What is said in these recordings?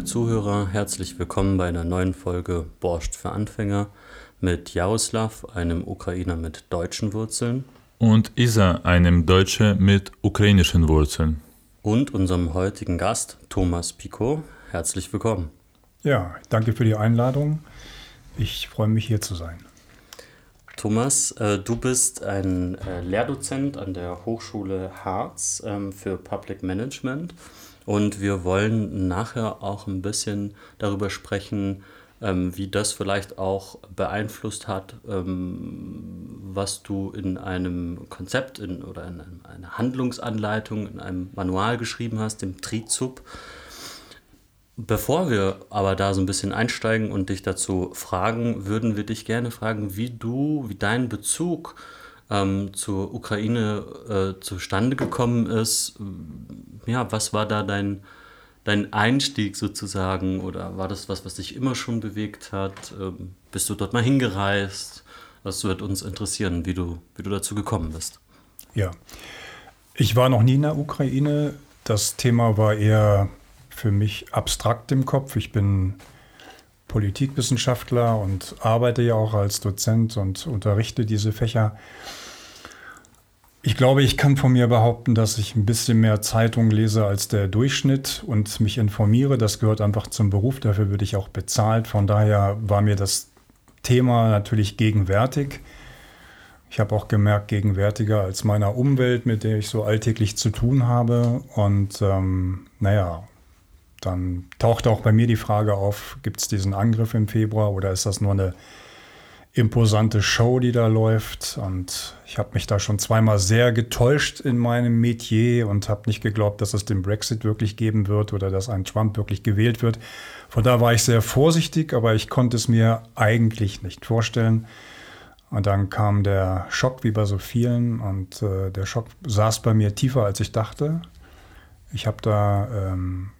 Liebe Zuhörer, herzlich willkommen bei einer neuen Folge Borscht für Anfänger mit Jaroslav, einem Ukrainer mit deutschen Wurzeln. Und Isa, einem Deutsche mit ukrainischen Wurzeln. Und unserem heutigen Gast, Thomas Picot. Herzlich willkommen. Ja, danke für die Einladung. Ich freue mich hier zu sein. Thomas, äh, du bist ein äh, Lehrdozent an der Hochschule Harz ähm, für Public Management und wir wollen nachher auch ein bisschen darüber sprechen, ähm, wie das vielleicht auch beeinflusst hat, ähm, was du in einem Konzept in, oder in einem, einer Handlungsanleitung, in einem Manual geschrieben hast, dem Trizub. Bevor wir aber da so ein bisschen einsteigen und dich dazu fragen, würden wir dich gerne fragen, wie du, wie dein Bezug ähm, zur Ukraine äh, zustande gekommen ist. Ja, was war da dein, dein Einstieg sozusagen oder war das was, was dich immer schon bewegt hat? Ähm, bist du dort mal hingereist? Das wird uns interessieren, wie du, wie du dazu gekommen bist. Ja, ich war noch nie in der Ukraine. Das Thema war eher für mich abstrakt im Kopf. Ich bin Politikwissenschaftler und arbeite ja auch als Dozent und unterrichte diese Fächer. Ich glaube, ich kann von mir behaupten, dass ich ein bisschen mehr Zeitung lese als der Durchschnitt und mich informiere. Das gehört einfach zum Beruf, dafür würde ich auch bezahlt. Von daher war mir das Thema natürlich gegenwärtig. Ich habe auch gemerkt, gegenwärtiger als meiner Umwelt, mit der ich so alltäglich zu tun habe. Und ähm, naja, dann tauchte auch bei mir die Frage auf, gibt es diesen Angriff im Februar oder ist das nur eine imposante Show, die da läuft? Und ich habe mich da schon zweimal sehr getäuscht in meinem Metier und habe nicht geglaubt, dass es den Brexit wirklich geben wird oder dass ein Trump wirklich gewählt wird. Von da war ich sehr vorsichtig, aber ich konnte es mir eigentlich nicht vorstellen. Und dann kam der Schock, wie bei so vielen, und äh, der Schock saß bei mir tiefer, als ich dachte. Ich habe da ähm,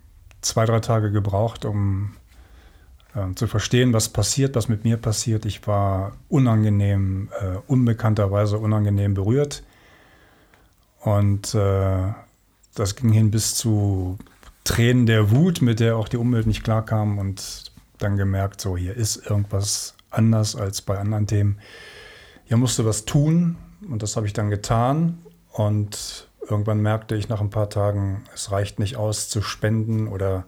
zwei, drei Tage gebraucht, um äh, zu verstehen, was passiert, was mit mir passiert. Ich war unangenehm, äh, unbekannterweise unangenehm berührt. Und äh, das ging hin bis zu Tränen der Wut, mit der auch die Umwelt nicht klarkam und dann gemerkt, so hier ist irgendwas anders als bei anderen Themen. Hier musste was tun und das habe ich dann getan und irgendwann merkte ich nach ein paar Tagen, es reicht nicht aus zu spenden oder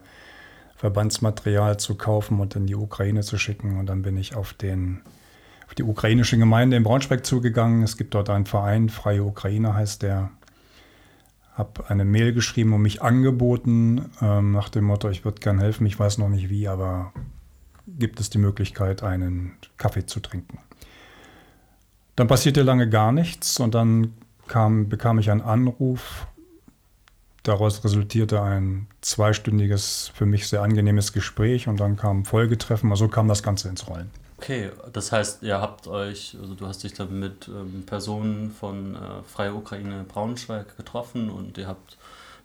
Verbandsmaterial zu kaufen und in die Ukraine zu schicken. Und dann bin ich auf, den, auf die ukrainische Gemeinde in Braunschweig zugegangen. Es gibt dort einen Verein, Freie Ukraine heißt der. Habe eine Mail geschrieben und mich angeboten ähm, nach dem Motto, ich würde gern helfen, ich weiß noch nicht wie, aber gibt es die Möglichkeit, einen Kaffee zu trinken. Dann passierte lange gar nichts und dann kam, bekam ich einen Anruf. Daraus resultierte ein zweistündiges, für mich sehr angenehmes Gespräch und dann kam Folgetreffen. Also kam das Ganze ins Rollen. Okay, das heißt, ihr habt euch, also du hast dich dann mit ähm, Personen von äh, Freie Ukraine Braunschweig getroffen und ihr habt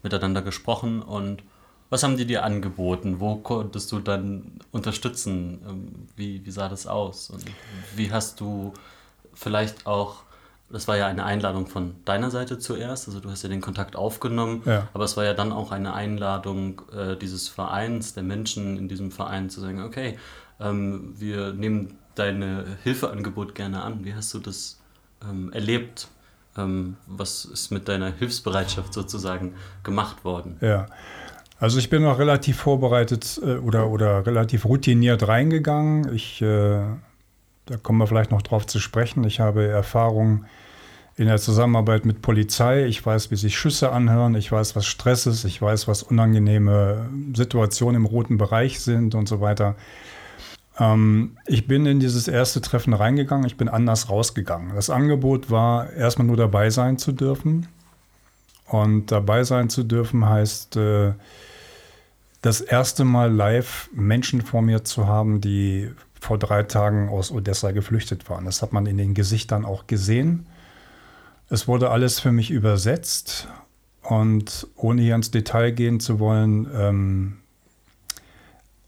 miteinander gesprochen und was haben die dir angeboten? Wo konntest du dann unterstützen? Ähm, wie, wie sah das aus? Und wie hast du vielleicht auch das war ja eine Einladung von deiner Seite zuerst, also du hast ja den Kontakt aufgenommen, ja. aber es war ja dann auch eine Einladung äh, dieses Vereins, der Menschen in diesem Verein zu sagen, okay, ähm, wir nehmen deine Hilfeangebot gerne an. Wie hast du das ähm, erlebt? Ähm, was ist mit deiner Hilfsbereitschaft sozusagen gemacht worden? Ja. Also ich bin noch relativ vorbereitet äh, oder, oder relativ routiniert reingegangen. Ich, äh, da kommen wir vielleicht noch drauf zu sprechen. Ich habe Erfahrung in der Zusammenarbeit mit Polizei. Ich weiß, wie sich Schüsse anhören. Ich weiß, was Stress ist. Ich weiß, was unangenehme Situationen im roten Bereich sind und so weiter. Ähm, ich bin in dieses erste Treffen reingegangen. Ich bin anders rausgegangen. Das Angebot war, erstmal nur dabei sein zu dürfen. Und dabei sein zu dürfen heißt, äh, das erste Mal live Menschen vor mir zu haben, die vor drei Tagen aus Odessa geflüchtet waren. Das hat man in den Gesichtern auch gesehen. Es wurde alles für mich übersetzt Und ohne hier ins Detail gehen zu wollen, ähm,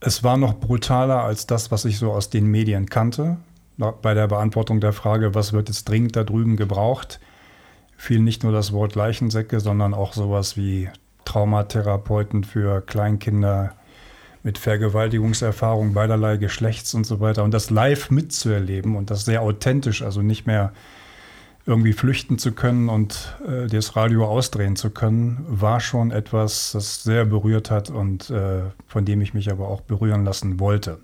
es war noch brutaler als das, was ich so aus den Medien kannte. Bei der Beantwortung der Frage, was wird jetzt dringend da drüben gebraucht, fiel nicht nur das Wort Leichensäcke, sondern auch sowas wie Traumatherapeuten für Kleinkinder mit Vergewaltigungserfahrung beiderlei Geschlechts und so weiter. Und das live mitzuerleben und das sehr authentisch, also nicht mehr irgendwie flüchten zu können und äh, das Radio ausdrehen zu können, war schon etwas, das sehr berührt hat und äh, von dem ich mich aber auch berühren lassen wollte.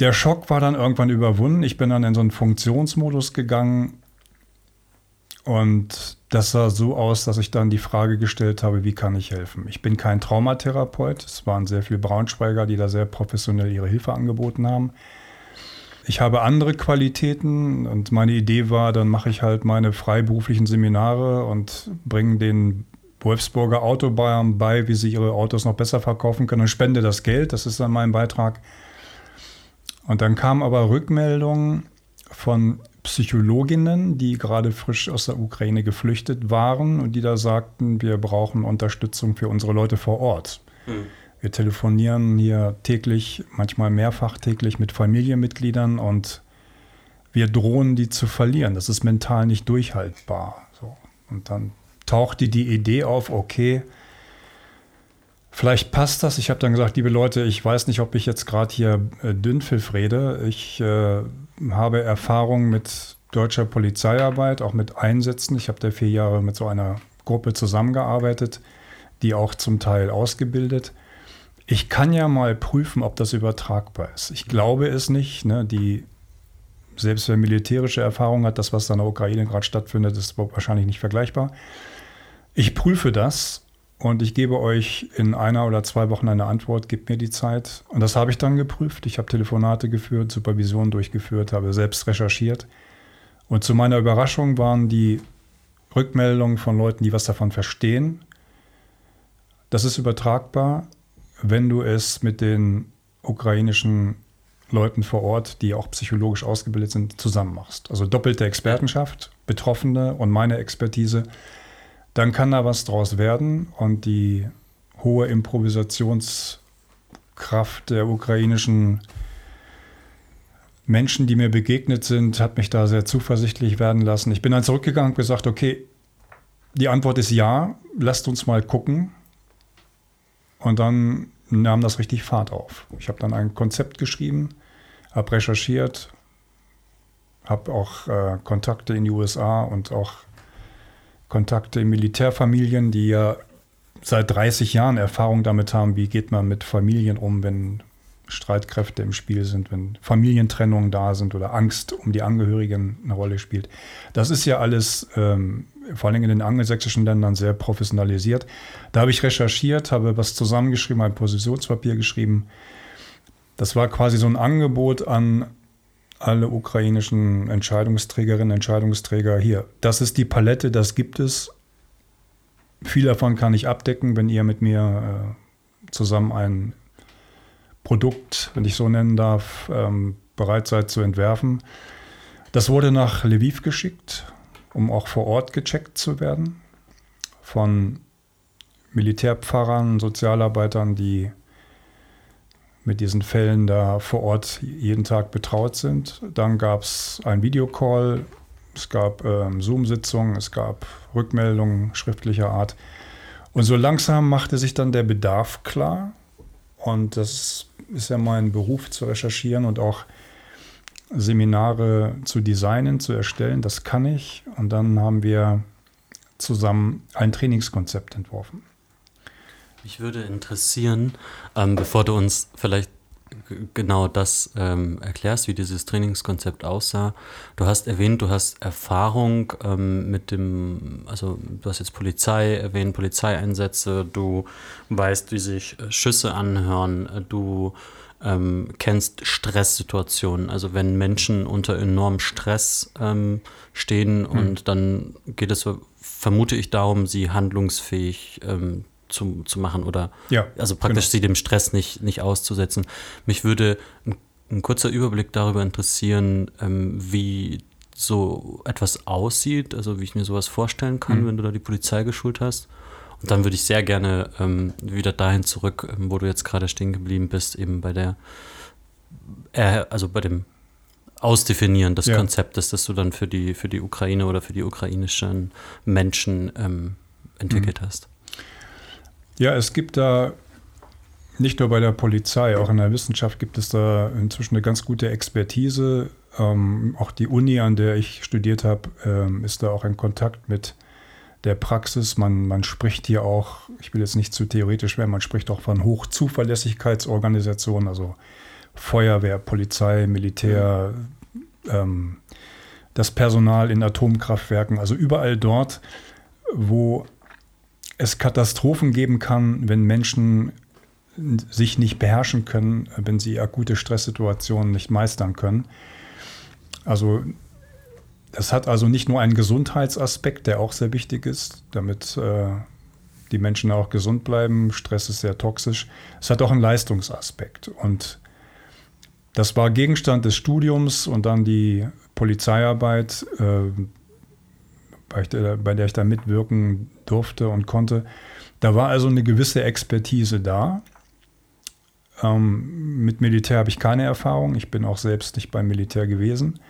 Der Schock war dann irgendwann überwunden. Ich bin dann in so einen Funktionsmodus gegangen und das sah so aus, dass ich dann die Frage gestellt habe, wie kann ich helfen? Ich bin kein Traumatherapeut. Es waren sehr viele Braunschweiger, die da sehr professionell ihre Hilfe angeboten haben. Ich habe andere Qualitäten und meine Idee war, dann mache ich halt meine freiberuflichen Seminare und bringe den Wolfsburger Autobahn bei, wie sie ihre Autos noch besser verkaufen können und spende das Geld. Das ist dann mein Beitrag. Und dann kamen aber Rückmeldungen von Psychologinnen, die gerade frisch aus der Ukraine geflüchtet waren und die da sagten, wir brauchen Unterstützung für unsere Leute vor Ort. Hm. Wir telefonieren hier täglich, manchmal mehrfach täglich mit Familienmitgliedern und wir drohen, die zu verlieren. Das ist mental nicht durchhaltbar. So. Und dann tauchte die Idee auf, okay, vielleicht passt das. Ich habe dann gesagt, liebe Leute, ich weiß nicht, ob ich jetzt gerade hier äh, Dünnpfiff rede. Ich äh, habe Erfahrung mit deutscher Polizeiarbeit, auch mit Einsätzen. Ich habe da vier Jahre mit so einer Gruppe zusammengearbeitet, die auch zum Teil ausgebildet ich kann ja mal prüfen, ob das übertragbar ist. Ich glaube es nicht. Ne? Die, selbst wer militärische Erfahrung hat, das, was da in der Ukraine gerade stattfindet, ist wahrscheinlich nicht vergleichbar. Ich prüfe das und ich gebe euch in einer oder zwei Wochen eine Antwort, gebt mir die Zeit. Und das habe ich dann geprüft. Ich habe Telefonate geführt, Supervision durchgeführt, habe selbst recherchiert. Und zu meiner Überraschung waren die Rückmeldungen von Leuten, die was davon verstehen. Das ist übertragbar wenn du es mit den ukrainischen Leuten vor Ort, die auch psychologisch ausgebildet sind, zusammen machst. Also doppelte Expertenschaft, Betroffene und meine Expertise, dann kann da was draus werden und die hohe Improvisationskraft der ukrainischen Menschen, die mir begegnet sind, hat mich da sehr zuversichtlich werden lassen. Ich bin dann zurückgegangen und gesagt, okay, die Antwort ist ja, lasst uns mal gucken. Und dann nahm das richtig Fahrt auf. Ich habe dann ein Konzept geschrieben, habe recherchiert, habe auch äh, Kontakte in die USA und auch Kontakte in Militärfamilien, die ja seit 30 Jahren Erfahrung damit haben, wie geht man mit Familien um, wenn Streitkräfte im Spiel sind, wenn Familientrennungen da sind oder Angst um die Angehörigen eine Rolle spielt. Das ist ja alles ähm, vor allem in den angelsächsischen Ländern sehr professionalisiert. Da habe ich recherchiert, habe was zusammengeschrieben, ein Positionspapier geschrieben. Das war quasi so ein Angebot an alle ukrainischen Entscheidungsträgerinnen, Entscheidungsträger hier. Das ist die Palette, das gibt es. Viel davon kann ich abdecken, wenn ihr mit mir äh, zusammen ein Produkt, wenn ich so nennen darf, ähm, bereit seid zu entwerfen. Das wurde nach Lviv geschickt um auch vor Ort gecheckt zu werden von Militärpfarrern, Sozialarbeitern, die mit diesen Fällen da vor Ort jeden Tag betraut sind. Dann gab es ein Videocall, es gab ähm, Zoom-Sitzungen, es gab Rückmeldungen schriftlicher Art. Und so langsam machte sich dann der Bedarf klar. Und das ist ja mein Beruf zu recherchieren und auch Seminare zu designen, zu erstellen. Das kann ich. Und dann haben wir zusammen ein Trainingskonzept entworfen. Mich würde interessieren, ähm, bevor du uns vielleicht genau das ähm, erklärst, wie dieses Trainingskonzept aussah. Du hast erwähnt, du hast Erfahrung ähm, mit dem, also du hast jetzt Polizei erwähnt, Polizeieinsätze, du weißt, wie sich äh, Schüsse anhören, du ähm, kennst Stresssituationen. Also wenn Menschen unter enormem Stress ähm, stehen mhm. und dann geht es, vermute ich, darum, sie handlungsfähig ähm, zu, zu machen oder ja, also praktisch genau. sie dem Stress nicht, nicht auszusetzen. Mich würde ein, ein kurzer Überblick darüber interessieren, ähm, wie so etwas aussieht, also wie ich mir sowas vorstellen kann, mhm. wenn du da die Polizei geschult hast. Und dann würde ich sehr gerne ähm, wieder dahin zurück, ähm, wo du jetzt gerade stehen geblieben bist, eben bei der, äh, also bei dem Ausdefinieren des ja. Konzeptes, das du dann für die, für die Ukraine oder für die ukrainischen Menschen ähm, entwickelt mhm. hast. Ja, es gibt da nicht nur bei der Polizei, auch in der Wissenschaft gibt es da inzwischen eine ganz gute Expertise. Ähm, auch die Uni, an der ich studiert habe, ähm, ist da auch in Kontakt mit der Praxis. Man, man spricht hier auch, ich will jetzt nicht zu theoretisch werden, man spricht auch von Hochzuverlässigkeitsorganisationen, also Feuerwehr, Polizei, Militär, ähm, das Personal in Atomkraftwerken, also überall dort, wo es Katastrophen geben kann, wenn Menschen sich nicht beherrschen können, wenn sie akute Stresssituationen nicht meistern können. Also das hat also nicht nur einen Gesundheitsaspekt, der auch sehr wichtig ist, damit äh, die Menschen auch gesund bleiben. Stress ist sehr toxisch. Es hat auch einen Leistungsaspekt. Und das war Gegenstand des Studiums und dann die Polizeiarbeit, äh, bei, der, bei der ich da mitwirken durfte und konnte. Da war also eine gewisse Expertise da. Ähm, mit Militär habe ich keine Erfahrung. Ich bin auch selbst nicht beim Militär gewesen.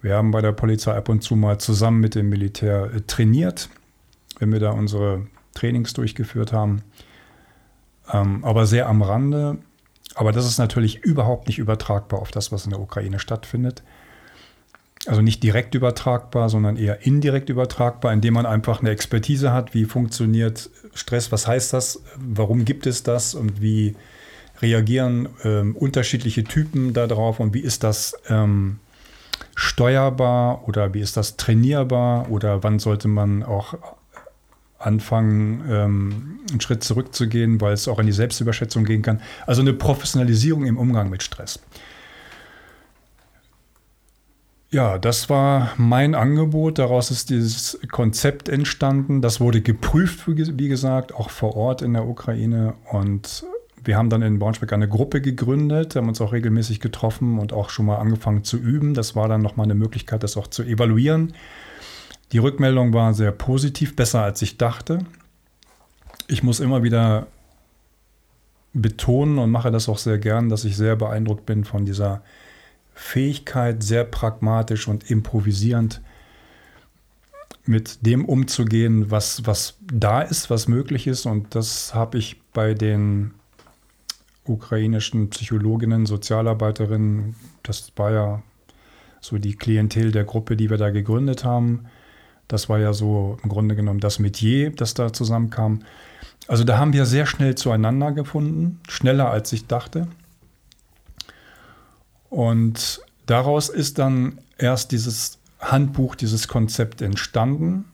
Wir haben bei der Polizei ab und zu mal zusammen mit dem Militär äh, trainiert, wenn wir da unsere Trainings durchgeführt haben. Ähm, aber sehr am Rande. Aber das ist natürlich überhaupt nicht übertragbar auf das, was in der Ukraine stattfindet. Also nicht direkt übertragbar, sondern eher indirekt übertragbar, indem man einfach eine Expertise hat, wie funktioniert Stress, was heißt das, warum gibt es das und wie reagieren ähm, unterschiedliche Typen darauf und wie ist das ähm, steuerbar oder wie ist das trainierbar oder wann sollte man auch anfangen, ähm, einen Schritt zurückzugehen, weil es auch in die Selbstüberschätzung gehen kann. Also eine Professionalisierung im Umgang mit Stress. Ja, das war mein Angebot. Daraus ist dieses Konzept entstanden. Das wurde geprüft, wie gesagt, auch vor Ort in der Ukraine. Und wir haben dann in Braunschweig eine Gruppe gegründet, haben uns auch regelmäßig getroffen und auch schon mal angefangen zu üben. Das war dann nochmal eine Möglichkeit, das auch zu evaluieren. Die Rückmeldung war sehr positiv, besser als ich dachte. Ich muss immer wieder betonen und mache das auch sehr gern, dass ich sehr beeindruckt bin von dieser Fähigkeit, sehr pragmatisch und improvisierend mit dem umzugehen, was, was da ist, was möglich ist. Und das habe ich bei den ukrainischen Psychologinnen, Sozialarbeiterinnen, das war ja so die Klientel der Gruppe, die wir da gegründet haben. Das war ja so im Grunde genommen das Metier, das da zusammenkam. Also da haben wir sehr schnell zueinander gefunden, schneller als ich dachte. Und daraus ist dann erst dieses Handbuch, dieses Konzept entstanden.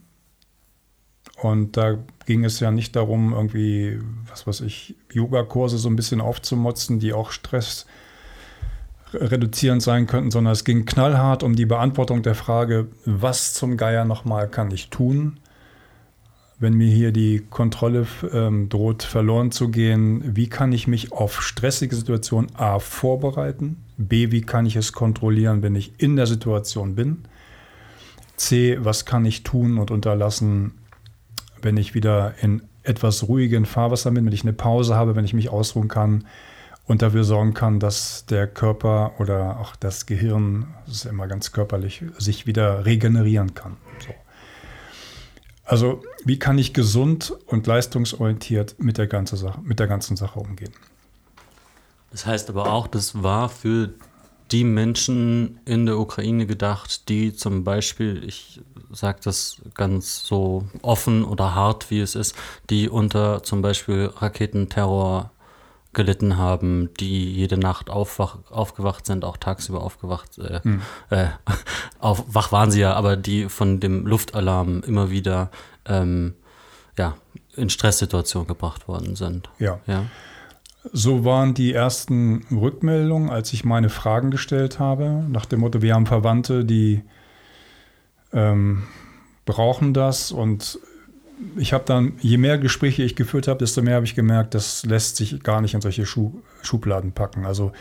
Und da ging es ja nicht darum, irgendwie, was weiß ich, Yogakurse so ein bisschen aufzumotzen, die auch Stress reduzierend sein könnten, sondern es ging knallhart um die Beantwortung der Frage, was zum Geier nochmal kann ich tun, wenn mir hier die Kontrolle ähm, droht verloren zu gehen, wie kann ich mich auf stressige Situationen A vorbereiten, B, wie kann ich es kontrollieren, wenn ich in der Situation bin, C, was kann ich tun und unterlassen, wenn ich wieder in etwas ruhigen Fahrwasser bin, wenn ich eine Pause habe, wenn ich mich ausruhen kann und dafür sorgen kann, dass der Körper oder auch das Gehirn, das ist immer ganz körperlich, sich wieder regenerieren kann. So. Also wie kann ich gesund und leistungsorientiert mit der, ganze Sache, mit der ganzen Sache umgehen? Das heißt aber auch, das war für die Menschen in der Ukraine gedacht, die zum Beispiel, ich sage das ganz so offen oder hart, wie es ist, die unter zum Beispiel Raketenterror gelitten haben, die jede Nacht aufwach, aufgewacht sind, auch tagsüber aufgewacht, äh, hm. äh, auf, wach waren sie ja, aber die von dem Luftalarm immer wieder ähm, ja, in Stresssituationen gebracht worden sind. Ja. ja. So waren die ersten Rückmeldungen, als ich meine Fragen gestellt habe, nach dem Motto, wir haben Verwandte, die ähm, brauchen das. Und ich habe dann, je mehr Gespräche ich geführt habe, desto mehr habe ich gemerkt, das lässt sich gar nicht in solche Schu Schubladen packen. Also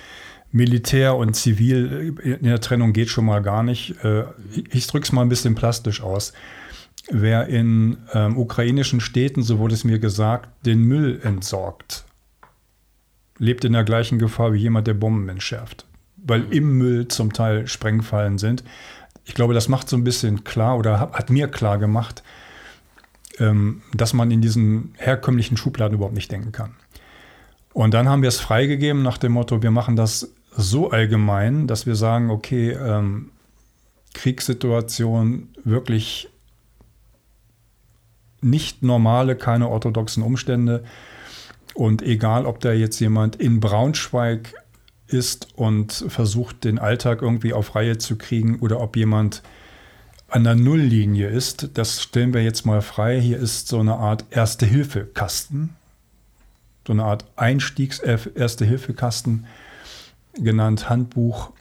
Militär und Zivil in der Trennung geht schon mal gar nicht. Äh, ich drücke es mal ein bisschen plastisch aus. Wer in ähm, ukrainischen Städten, so wurde es mir gesagt, den Müll entsorgt, lebt in der gleichen Gefahr wie jemand, der Bomben entschärft. Weil mhm. im Müll zum Teil Sprengfallen sind. Ich glaube, das macht so ein bisschen klar oder hat mir klar gemacht, ähm, dass man in diesen herkömmlichen Schubladen überhaupt nicht denken kann. Und dann haben wir es freigegeben nach dem Motto, wir machen das so allgemein, dass wir sagen, okay, ähm, Kriegssituation wirklich nicht normale, keine orthodoxen Umstände. Und egal, ob da jetzt jemand in Braunschweig ist und versucht, den Alltag irgendwie auf Reihe zu kriegen oder ob jemand an der Nulllinie ist, das stellen wir jetzt mal frei. Hier ist so eine Art Erste-Hilfe-Kasten, so eine Art Einstiegs-Erste-Hilfe-Kasten genannt Handbuch,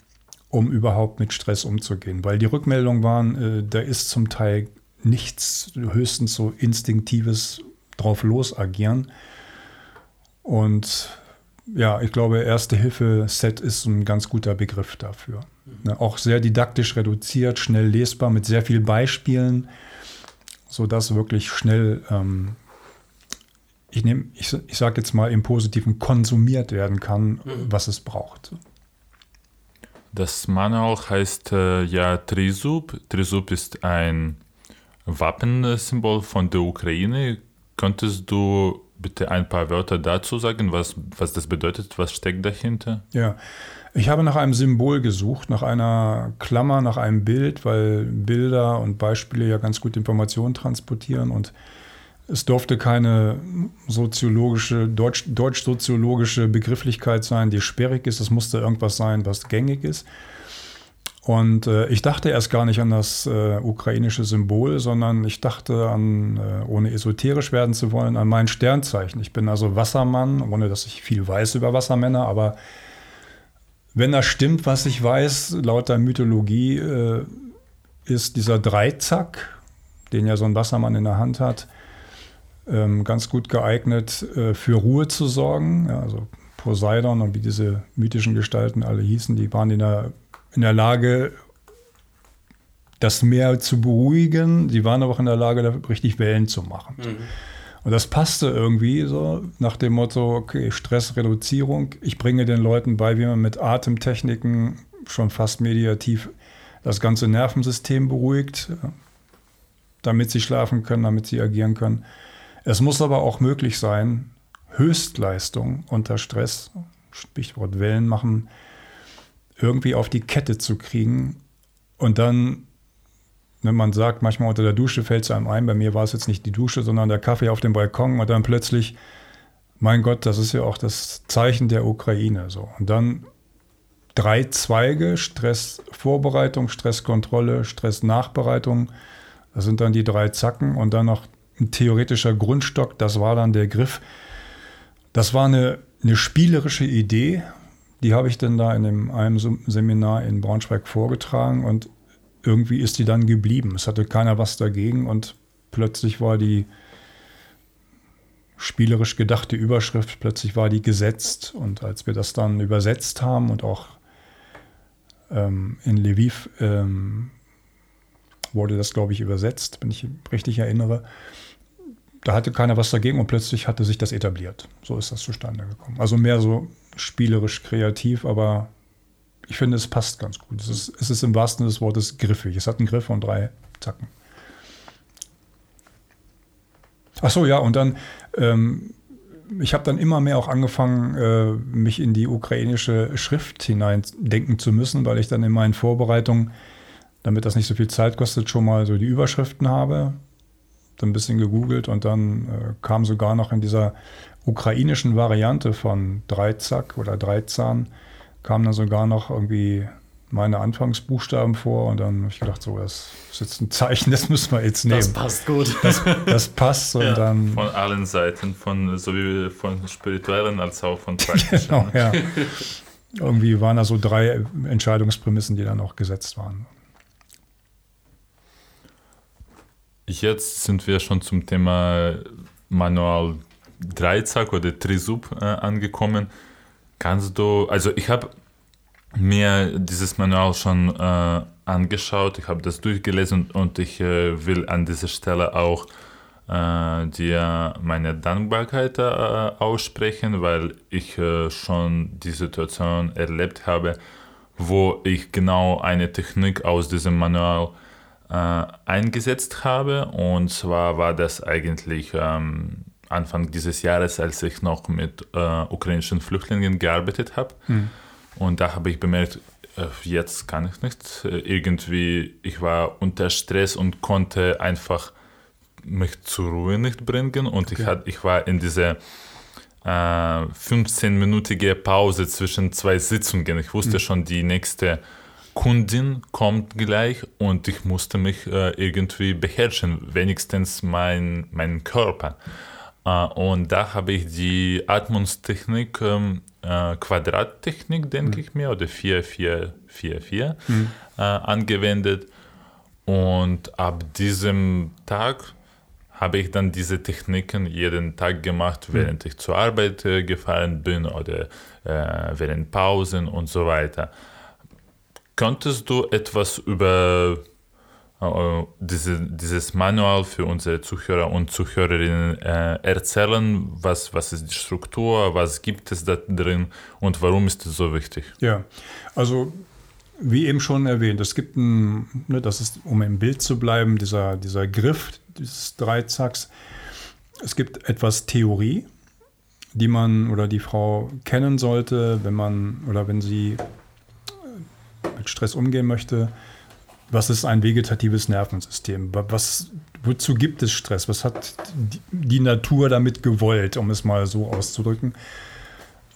um überhaupt mit Stress umzugehen. Weil die Rückmeldungen waren, äh, da ist zum Teil nichts, höchstens so instinktives drauf los agieren. Und ja, ich glaube, Erste-Hilfe-Set ist ein ganz guter Begriff dafür. Ne, auch sehr didaktisch reduziert, schnell lesbar, mit sehr vielen Beispielen, sodass wirklich schnell ähm, ich, nehm, ich, ich sage jetzt mal im Positiven, konsumiert werden kann, mhm. was es braucht. Das Manual heißt äh, ja Trisub. Trisub ist ein Wappensymbol von der Ukraine. Könntest du bitte ein paar Wörter dazu sagen, was, was das bedeutet, was steckt dahinter? Ja, ich habe nach einem Symbol gesucht, nach einer Klammer, nach einem Bild, weil Bilder und Beispiele ja ganz gut Informationen transportieren und es durfte keine soziologische, Deutsch, deutsch-soziologische Begrifflichkeit sein, die sperrig ist. Es musste irgendwas sein, was gängig ist. Und äh, ich dachte erst gar nicht an das äh, ukrainische Symbol, sondern ich dachte an, äh, ohne esoterisch werden zu wollen, an mein Sternzeichen. Ich bin also Wassermann, ohne dass ich viel weiß über Wassermänner, aber wenn das stimmt, was ich weiß, laut der Mythologie, äh, ist dieser Dreizack, den ja so ein Wassermann in der Hand hat, ähm, ganz gut geeignet, äh, für Ruhe zu sorgen. Ja, also Poseidon und wie diese mythischen Gestalten alle hießen, die waren in der, in der Lage, das Meer zu beruhigen. Sie waren aber auch in der Lage, richtig Wellen zu machen. Mhm. Und das passte irgendwie so nach dem Motto, okay, Stressreduzierung. Ich bringe den Leuten bei, wie man mit Atemtechniken schon fast mediativ das ganze Nervensystem beruhigt, damit sie schlafen können, damit sie agieren können. Es muss aber auch möglich sein, Höchstleistung unter Stress, Stichwort Wellen machen, irgendwie auf die Kette zu kriegen und dann, wenn man sagt, manchmal unter der Dusche fällt es einem ein, bei mir war es jetzt nicht die Dusche, sondern der Kaffee auf dem Balkon und dann plötzlich, mein Gott, das ist ja auch das Zeichen der Ukraine. So. Und dann drei Zweige, Stressvorbereitung, Stresskontrolle, Stressnachbereitung, das sind dann die drei Zacken und dann noch ein theoretischer Grundstock, das war dann der Griff. Das war eine, eine spielerische Idee, die habe ich dann da in dem, einem Seminar in Braunschweig vorgetragen und irgendwie ist die dann geblieben. Es hatte keiner was dagegen und plötzlich war die spielerisch gedachte Überschrift, plötzlich war die gesetzt und als wir das dann übersetzt haben und auch ähm, in Lviv ähm, wurde das, glaube ich, übersetzt, wenn ich richtig erinnere, da hatte keiner was dagegen und plötzlich hatte sich das etabliert. So ist das zustande gekommen. Also mehr so spielerisch kreativ, aber ich finde, es passt ganz gut. Es ist, es ist im wahrsten Sinne des Wortes griffig. Es hat einen Griff und drei Zacken. Ach so, ja, und dann, ähm, ich habe dann immer mehr auch angefangen, äh, mich in die ukrainische Schrift hineindenken zu müssen, weil ich dann in meinen Vorbereitungen, damit das nicht so viel Zeit kostet, schon mal so die Überschriften habe ein bisschen gegoogelt und dann äh, kam sogar noch in dieser ukrainischen Variante von Dreizack oder Dreizahn, kam dann sogar noch irgendwie meine Anfangsbuchstaben vor und dann habe ich gedacht, so, das ist jetzt ein Zeichen, das müssen wir jetzt nehmen. Das passt gut. Das, das passt und ja. dann. Von allen Seiten, von sowohl von spirituellen als auch von praktischen. genau, ja. Irgendwie waren da so drei Entscheidungsprämissen, die dann auch gesetzt waren. Jetzt sind wir schon zum Thema Manual Dreizack oder Trisub äh, angekommen. Kannst du, also ich habe mir dieses Manual schon äh, angeschaut, ich habe das durchgelesen und ich äh, will an dieser Stelle auch äh, dir meine Dankbarkeit äh, aussprechen, weil ich äh, schon die Situation erlebt habe, wo ich genau eine Technik aus diesem Manual äh, eingesetzt habe. Und zwar war das eigentlich ähm, Anfang dieses Jahres, als ich noch mit äh, ukrainischen Flüchtlingen gearbeitet habe. Mhm. Und da habe ich bemerkt, äh, jetzt kann ich nicht. Irgendwie, ich war unter Stress und konnte einfach mich zur Ruhe nicht bringen. Und okay. ich, hat, ich war in dieser äh, 15-minütige Pause zwischen zwei Sitzungen. Ich wusste mhm. schon, die nächste Kundin kommt gleich und ich musste mich äh, irgendwie beherrschen, wenigstens mein, meinen Körper. Äh, und da habe ich die Atmungstechnik, ähm, äh, Quadrattechnik, denke mhm. ich mir, oder 4-4-4-4 mhm. Äh, angewendet. Und ab diesem Tag habe ich dann diese Techniken jeden Tag gemacht, mhm. während mhm. ich zur Arbeit äh, gefahren bin oder äh, während Pausen und so weiter. Könntest du etwas über äh, diese, dieses Manual für unsere Zuhörer und Zuhörerinnen äh, erzählen? Was, was ist die Struktur, was gibt es da drin und warum ist es so wichtig? Ja, also wie eben schon erwähnt, es gibt ein, ne, das ist, um im Bild zu bleiben, dieser, dieser Griff des Dreizacks. Es gibt etwas Theorie, die man oder die Frau kennen sollte, wenn man oder wenn sie mit Stress umgehen möchte. Was ist ein vegetatives Nervensystem? Was, wozu gibt es Stress? Was hat die, Natur damit gewollt, um es mal so auszudrücken?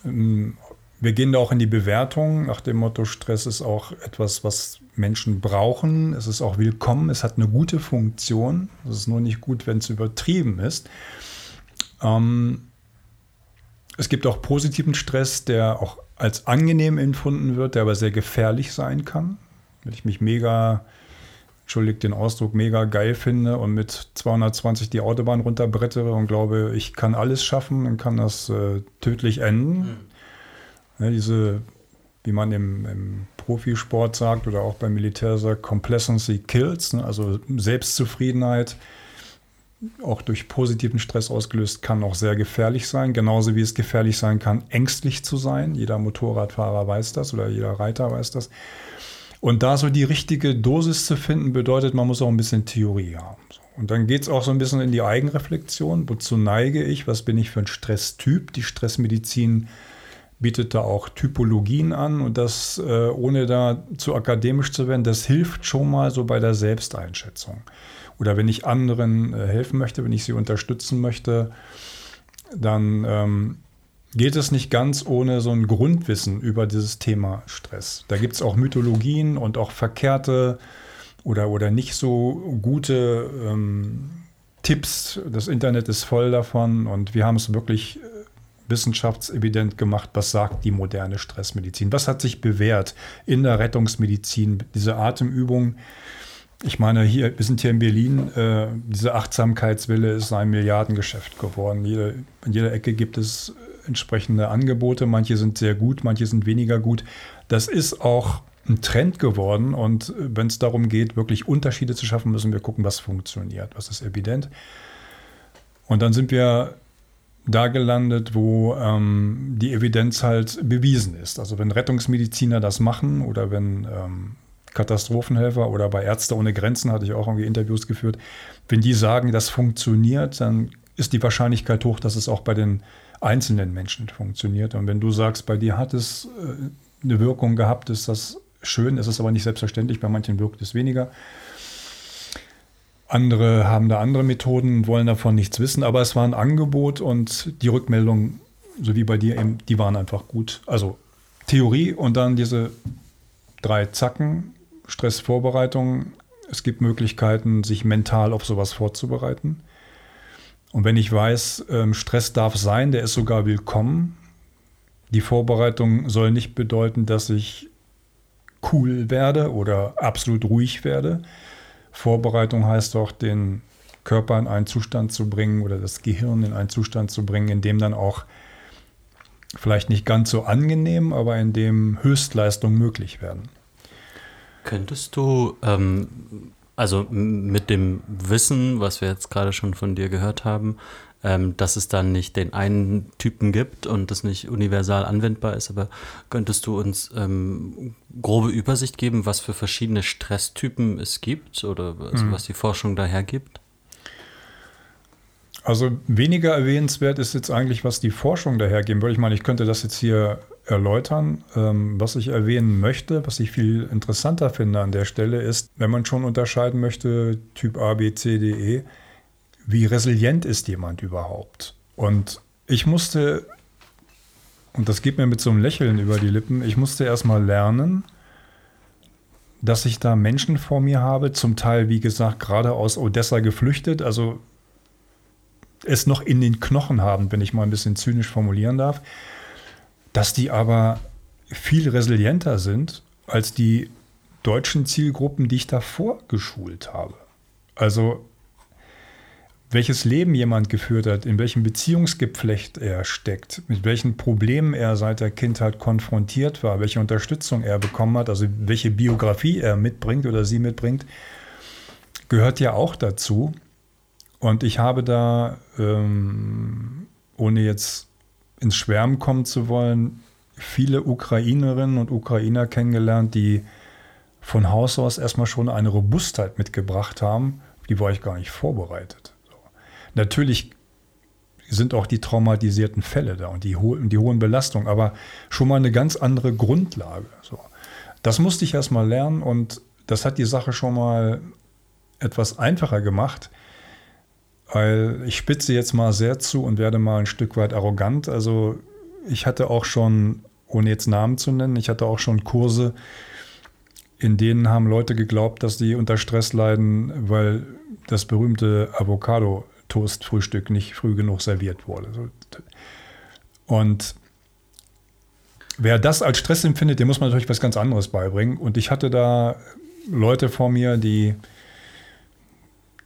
Ähm, wir gehen da auch in die Bewertung nach dem Motto, Stress ist auch etwas, was Menschen brauchen. Es ist auch willkommen, es hat eine gute Funktion. Es ist nur nicht gut, wenn es übertrieben ist. Ähm, es gibt auch positiven Stress, der auch als angenehm empfunden wird, der aber sehr gefährlich sein kann. Wenn ich mich mega, entschuldigt den Ausdruck, mega geil finde und mit 220 die Autobahn runterbrettere und glaube, ich kann alles schaffen, dann kann das äh, tödlich enden. Mhm. Ja, diese, wie man im, im, Profisport sagt oder auch beim Militär sagt, Complacency kills, ne? also Selbstzufriedenheit, auch durch positiven Stress ausgelöst, kann auch sehr gefährlich sein. Genauso wie es gefährlich sein kann, ängstlich zu sein. Jeder Motorradfahrer weiß das oder jeder Reiter weiß das. Und da so die richtige Dosis zu finden, bedeutet, man muss auch ein bisschen Theorie haben. Und dann geht es auch so ein bisschen in die Eigenreflexion. Wozu neige ich? Was bin ich für ein Stresstyp? Die Stressmedizin bietet da auch Typologien an und das, äh, ohne da zu akademisch zu werden, das hilft schon mal so bei der Selbsteinschätzung. Oder wenn ich anderen äh, helfen möchte, wenn ich sie unterstützen möchte, dann ähm, geht es nicht ganz ohne so ein Grundwissen über dieses Thema Stress. Da gibt es auch Mythologien und auch verkehrte oder, oder nicht so gute ähm, Tipps. Das Internet ist voll davon und wir haben es wirklich äh, wissenschaftsevident gemacht, was sagt die moderne Stressmedizin. Was hat sich bewährt in der Rettungsmedizin, diese Atemübung. Ich meine, hier, wir sind hier in Berlin, äh, diese Achtsamkeitswille ist ein Milliardengeschäft geworden. Jede, in jeder Ecke gibt es entsprechende Angebote. Manche sind sehr gut, manche sind weniger gut. Das ist auch ein Trend geworden. Und wenn es darum geht, wirklich Unterschiede zu schaffen, müssen wir gucken, was funktioniert, was ist evident. Und dann sind wir da gelandet, wo ähm, die Evidenz halt bewiesen ist. Also wenn Rettungsmediziner das machen oder wenn ähm, Katastrophenhelfer oder bei Ärzte ohne Grenzen hatte ich auch irgendwie Interviews geführt, wenn die sagen, das funktioniert, dann ist die Wahrscheinlichkeit hoch, dass es auch bei den einzelnen Menschen funktioniert. Und wenn du sagst, bei dir hat es äh, eine Wirkung gehabt, ist das schön, ist es aber nicht selbstverständlich, bei manchen wirkt es weniger. Andere haben da andere Methoden, wollen davon nichts wissen, aber es war ein Angebot und die Rückmeldungen, so wie bei dir eben, die waren einfach gut. Also Theorie und dann diese drei Zacken, Stressvorbereitung. Es gibt Möglichkeiten, sich mental auf sowas vorzubereiten. Und wenn ich weiß, ähm, Stress darf sein, der ist sogar willkommen. Die Vorbereitung soll nicht bedeuten, dass ich cool werde oder absolut ruhig werde, Vorbereitung heißt auch, den Körper in einen Zustand zu bringen oder das Gehirn in einen Zustand zu bringen, in dem dann auch vielleicht nicht ganz so angenehm, aber in dem Höchstleistungen möglich werden. Könntest du, ähm, also mit dem Wissen, was wir jetzt gerade schon von dir gehört haben, ähm, dass es dann nicht den einen Typen gibt und das nicht universal anwendbar ist, aber könntest du uns ähm, grobe Übersicht geben, was für verschiedene Stresstypen es gibt oder also mhm. was die Forschung daher gibt? Also weniger erwähnenswert ist jetzt eigentlich, was die Forschung dahergeben würde. Ich meine, ich könnte das jetzt hier erläutern. Ähm, was ich erwähnen möchte, was ich viel interessanter finde an der Stelle, ist, wenn man schon unterscheiden möchte, Typ A, B, C, D, E, wie resilient ist jemand überhaupt? Und ich musste, und das geht mir mit so einem Lächeln über die Lippen, ich musste erstmal lernen, dass ich da Menschen vor mir habe, zum Teil, wie gesagt, gerade aus Odessa geflüchtet, also es noch in den Knochen haben, wenn ich mal ein bisschen zynisch formulieren darf, dass die aber viel resilienter sind als die deutschen Zielgruppen, die ich davor geschult habe. Also welches Leben jemand geführt hat, in welchem Beziehungsgeflecht er steckt, mit welchen Problemen er seit der Kindheit konfrontiert war, welche Unterstützung er bekommen hat, also welche Biografie er mitbringt oder sie mitbringt, gehört ja auch dazu. Und ich habe da, ähm, ohne jetzt ins Schwärmen kommen zu wollen, viele Ukrainerinnen und Ukrainer kennengelernt, die von Haus aus erstmal schon eine Robustheit mitgebracht haben, die war ich gar nicht vorbereitet. So. Natürlich sind auch die traumatisierten Fälle da und die, ho die hohen Belastungen, aber schon mal eine ganz andere Grundlage. So. Das musste ich erstmal lernen und das hat die Sache schon mal etwas einfacher gemacht, weil ich spitze jetzt mal sehr zu und werde mal ein Stück weit arrogant. Also ich hatte auch schon, ohne jetzt Namen zu nennen, ich hatte auch schon Kurse, in denen haben Leute geglaubt, dass sie unter Stress leiden, weil das berühmte Avocado-Toast-Frühstück nicht früh genug serviert wurde. Und wer das als Stress empfindet, dem muss man natürlich was ganz anderes beibringen. Und ich hatte da Leute vor mir, die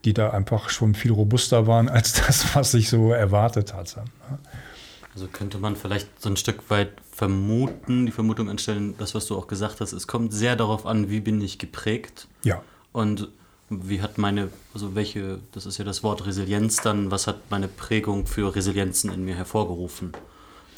die da einfach schon viel robuster waren als das, was ich so erwartet hatte. Also könnte man vielleicht so ein Stück weit vermuten, die Vermutung anstellen, das, was du auch gesagt hast, es kommt sehr darauf an, wie bin ich geprägt. Ja. Und wie hat meine, also welche, das ist ja das Wort Resilienz dann, was hat meine Prägung für Resilienzen in mir hervorgerufen?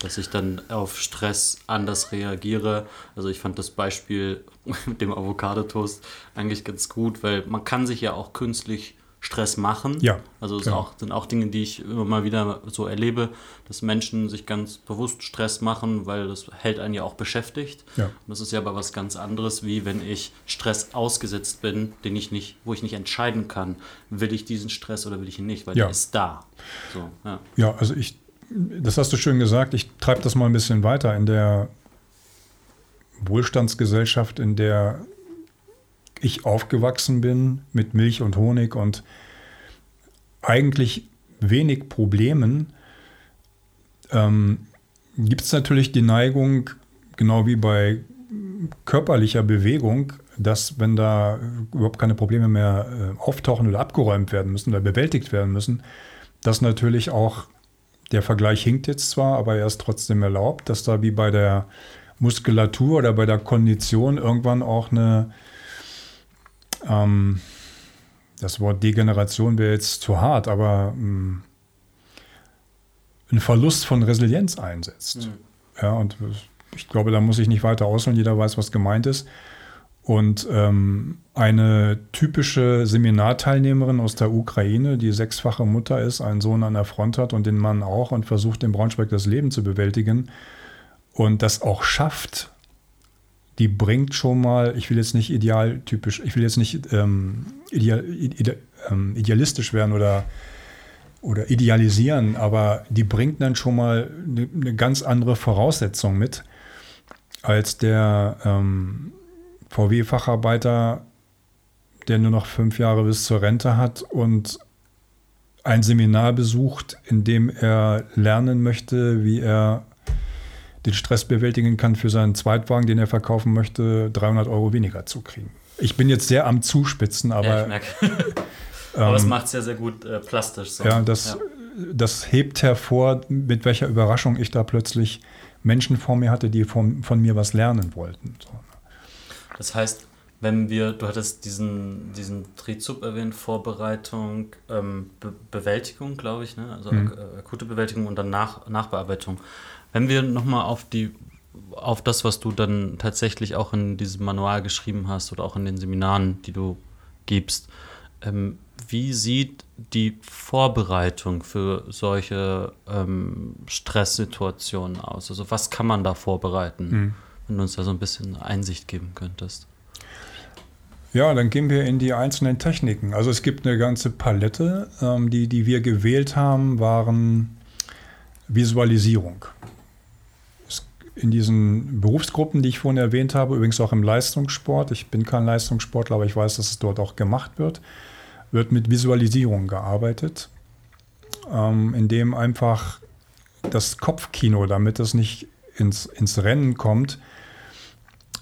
Dass ich dann auf Stress anders reagiere. Also ich fand das Beispiel mit dem Avocado-Toast eigentlich ganz gut, weil man kann sich ja auch künstlich Stress machen. Ja. Also es genau. auch, sind auch Dinge, die ich immer mal wieder so erlebe, dass Menschen sich ganz bewusst Stress machen, weil das hält einen ja auch beschäftigt. Ja. Und das ist ja aber was ganz anderes, wie wenn ich Stress ausgesetzt bin, den ich nicht, wo ich nicht entscheiden kann, will ich diesen Stress oder will ich ihn nicht, weil ja. der ist da. So, ja. ja, also ich, das hast du schön gesagt, ich treibe das mal ein bisschen weiter in der Wohlstandsgesellschaft, in der ich aufgewachsen bin mit Milch und Honig und eigentlich wenig Problemen, ähm, gibt es natürlich die Neigung, genau wie bei körperlicher Bewegung, dass wenn da überhaupt keine Probleme mehr äh, auftauchen oder abgeräumt werden müssen oder bewältigt werden müssen, dass natürlich auch der Vergleich hinkt jetzt zwar, aber er ist trotzdem erlaubt, dass da wie bei der Muskulatur oder bei der Kondition irgendwann auch eine ähm, das Wort Degeneration wäre jetzt zu hart, aber ähm, ein Verlust von Resilienz einsetzt. Mhm. Ja, und ich glaube, da muss ich nicht weiter ausholen, jeder weiß, was gemeint ist. Und ähm, eine typische Seminarteilnehmerin aus der Ukraine, die sechsfache Mutter ist, einen Sohn an der Front hat und den Mann auch und versucht, in Braunschweig das Leben zu bewältigen und das auch schafft, die bringt schon mal, ich will jetzt nicht idealtypisch, ich will jetzt nicht ähm, ideal, ide, ähm, idealistisch werden oder, oder idealisieren, aber die bringt dann schon mal eine, eine ganz andere Voraussetzung mit als der ähm, VW-Facharbeiter, der nur noch fünf Jahre bis zur Rente hat und ein Seminar besucht, in dem er lernen möchte, wie er den Stress bewältigen kann, für seinen Zweitwagen, den er verkaufen möchte, 300 Euro weniger zu kriegen. Ich bin jetzt sehr am Zuspitzen, aber. Ja, ich merke. aber das ähm, macht es ja sehr gut äh, plastisch. So. Ja, das, das hebt hervor, mit welcher Überraschung ich da plötzlich Menschen vor mir hatte, die von, von mir was lernen wollten. So. Ne? Das heißt, wenn wir, du hattest diesen, diesen Trizub erwähnt, Vorbereitung, ähm, Be Bewältigung, glaube ich, ne? also mhm. akute Bewältigung und dann Nach Nachbearbeitung. Wenn wir nochmal auf die auf das, was du dann tatsächlich auch in diesem Manual geschrieben hast oder auch in den Seminaren, die du gibst, ähm, wie sieht die Vorbereitung für solche ähm, Stresssituationen aus? Also was kann man da vorbereiten, mhm. wenn du uns da so ein bisschen Einsicht geben könntest? Ja, dann gehen wir in die einzelnen Techniken. Also es gibt eine ganze Palette. Ähm, die, die wir gewählt haben, waren Visualisierung. In diesen Berufsgruppen, die ich vorhin erwähnt habe, übrigens auch im Leistungssport, ich bin kein Leistungssportler, aber ich weiß, dass es dort auch gemacht wird, wird mit Visualisierung gearbeitet, ähm, indem einfach das Kopfkino, damit es nicht ins, ins Rennen kommt,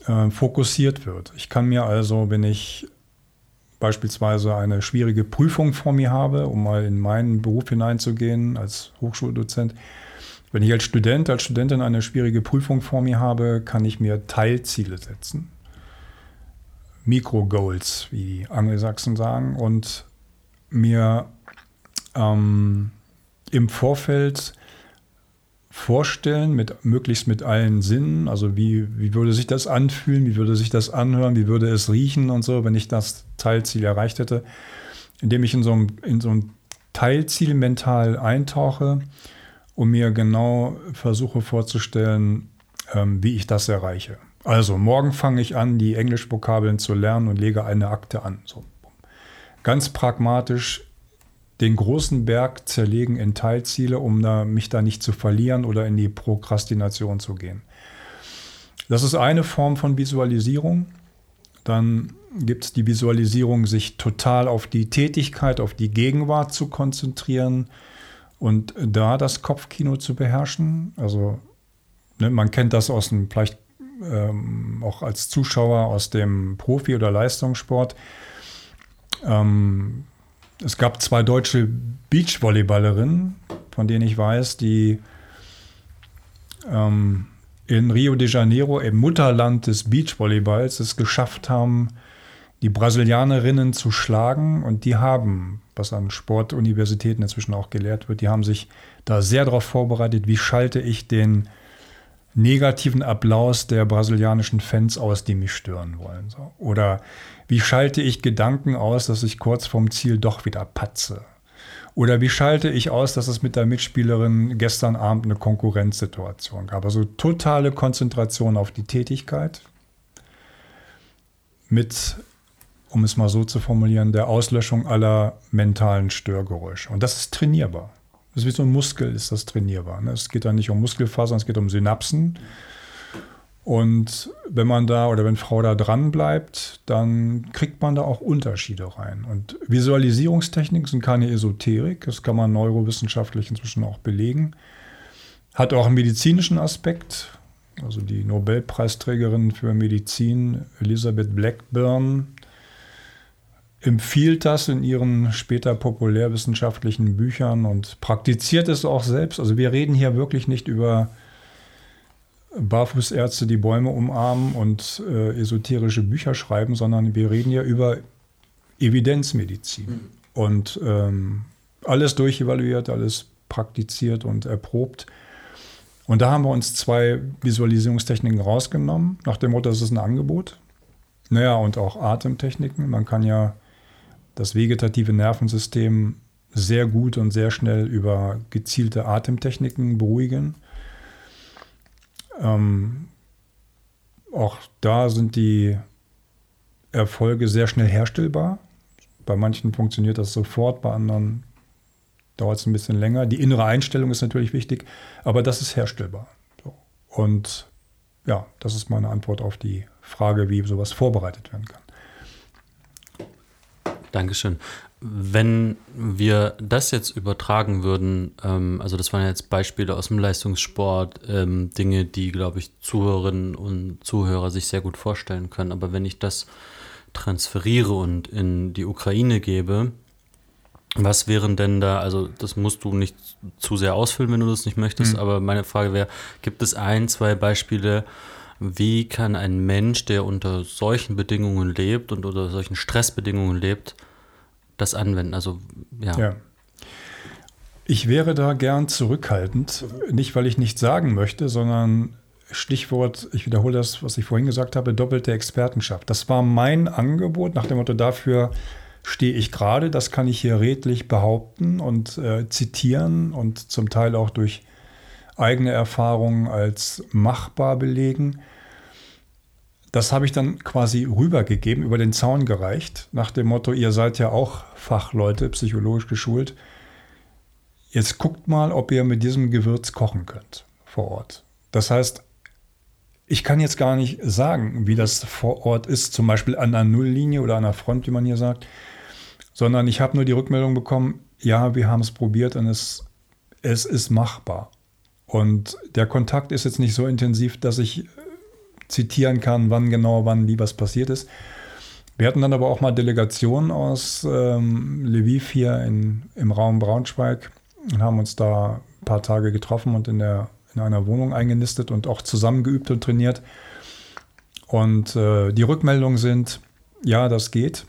äh, fokussiert wird. Ich kann mir also, wenn ich beispielsweise eine schwierige Prüfung vor mir habe, um mal in meinen Beruf hineinzugehen als Hochschuldozent, wenn ich als Student, als Studentin eine schwierige Prüfung vor mir habe, kann ich mir Teilziele setzen. Mikro-Goals, wie die Angelsachsen sagen, und mir ähm, im Vorfeld vorstellen, mit, möglichst mit allen Sinnen. Also wie, wie würde sich das anfühlen, wie würde sich das anhören, wie würde es riechen und so, wenn ich das Teilziel erreicht hätte. Indem ich in so ein, in so ein Teilziel mental eintauche und mir genau versuche vorzustellen, ähm, wie ich das erreiche. Also morgen fange ich an, die Englischvokabeln zu lernen und lege eine Akte an. So. Ganz pragmatisch den großen Berg zerlegen in Teilziele, um da, mich da nicht zu verlieren oder in die Prokrastination zu gehen. Das ist eine Form von Visualisierung. Dann gibt es die Visualisierung, sich total auf die Tätigkeit, auf die Gegenwart zu konzentrieren und da das Kopfkino zu beherrschen. Also ne, man kennt das aus dem, vielleicht ähm, auch als Zuschauer aus dem Profi- oder Leistungssport. Ähm, es gab zwei deutsche Beachvolleyballerinnen, von denen ich weiß, die ähm, in Rio de Janeiro, im Mutterland des Beachvolleyballs, es geschafft haben, die Brasilianerinnen zu schlagen. Und die haben, was an Sportuniversitäten inzwischen auch gelehrt wird, die haben sich da sehr darauf vorbereitet, wie schalte ich den negativen Applaus der brasilianischen Fans aus, die mich stören wollen. So. Oder wie schalte ich Gedanken aus, dass ich kurz vorm Ziel doch wieder patze? Oder wie schalte ich aus, dass es mit der Mitspielerin gestern Abend eine Konkurrenzsituation gab? Also totale Konzentration auf die Tätigkeit mit, um es mal so zu formulieren, der Auslöschung aller mentalen Störgeräusche. Und das ist trainierbar. Das ist wie so ein Muskel, ist das trainierbar. Ne? Es geht da nicht um Muskelfasern, es geht um Synapsen. Und wenn man da oder wenn Frau da dran bleibt, dann kriegt man da auch Unterschiede rein. Und Visualisierungstechniken sind keine Esoterik, das kann man neurowissenschaftlich inzwischen auch belegen. Hat auch einen medizinischen Aspekt. Also die Nobelpreisträgerin für Medizin Elisabeth Blackburn empfiehlt das in ihren später populärwissenschaftlichen Büchern und praktiziert es auch selbst. Also wir reden hier wirklich nicht über Barfußärzte, die Bäume umarmen und äh, esoterische Bücher schreiben, sondern wir reden ja über Evidenzmedizin. Mhm. Und ähm, alles durchevaluiert, alles praktiziert und erprobt. Und da haben wir uns zwei Visualisierungstechniken rausgenommen, nach dem Motto, das ist ein Angebot. Naja, und auch Atemtechniken. Man kann ja das vegetative Nervensystem sehr gut und sehr schnell über gezielte Atemtechniken beruhigen. Ähm, auch da sind die Erfolge sehr schnell herstellbar. Bei manchen funktioniert das sofort, bei anderen dauert es ein bisschen länger. Die innere Einstellung ist natürlich wichtig, aber das ist herstellbar. So. Und ja, das ist meine Antwort auf die Frage, wie sowas vorbereitet werden kann. Dankeschön. Wenn wir das jetzt übertragen würden, ähm, also das waren jetzt Beispiele aus dem Leistungssport, ähm, Dinge, die, glaube ich, Zuhörerinnen und Zuhörer sich sehr gut vorstellen können. Aber wenn ich das transferiere und in die Ukraine gebe, Was wären denn da, also das musst du nicht zu sehr ausfüllen, wenn du das nicht möchtest, mhm. aber meine Frage wäre, gibt es ein, zwei Beispiele, wie kann ein Mensch, der unter solchen Bedingungen lebt und unter solchen Stressbedingungen lebt, das anwenden? Also ja. ja. Ich wäre da gern zurückhaltend, nicht weil ich nichts sagen möchte, sondern Stichwort, ich wiederhole das, was ich vorhin gesagt habe, doppelte Expertenschaft. Das war mein Angebot nach dem Motto, dafür stehe ich gerade, das kann ich hier redlich behaupten und äh, zitieren und zum Teil auch durch eigene Erfahrungen als machbar belegen. Das habe ich dann quasi rübergegeben, über den Zaun gereicht, nach dem Motto, ihr seid ja auch Fachleute, psychologisch geschult. Jetzt guckt mal, ob ihr mit diesem Gewürz kochen könnt vor Ort. Das heißt, ich kann jetzt gar nicht sagen, wie das vor Ort ist, zum Beispiel an einer Nulllinie oder an der Front, wie man hier sagt sondern ich habe nur die Rückmeldung bekommen, ja, wir haben es probiert und es, es ist machbar. Und der Kontakt ist jetzt nicht so intensiv, dass ich zitieren kann, wann genau, wann wie was passiert ist. Wir hatten dann aber auch mal Delegationen aus ähm, Lviv hier in, im Raum Braunschweig und haben uns da ein paar Tage getroffen und in, der, in einer Wohnung eingenistet und auch zusammengeübt und trainiert. Und äh, die Rückmeldungen sind, ja, das geht.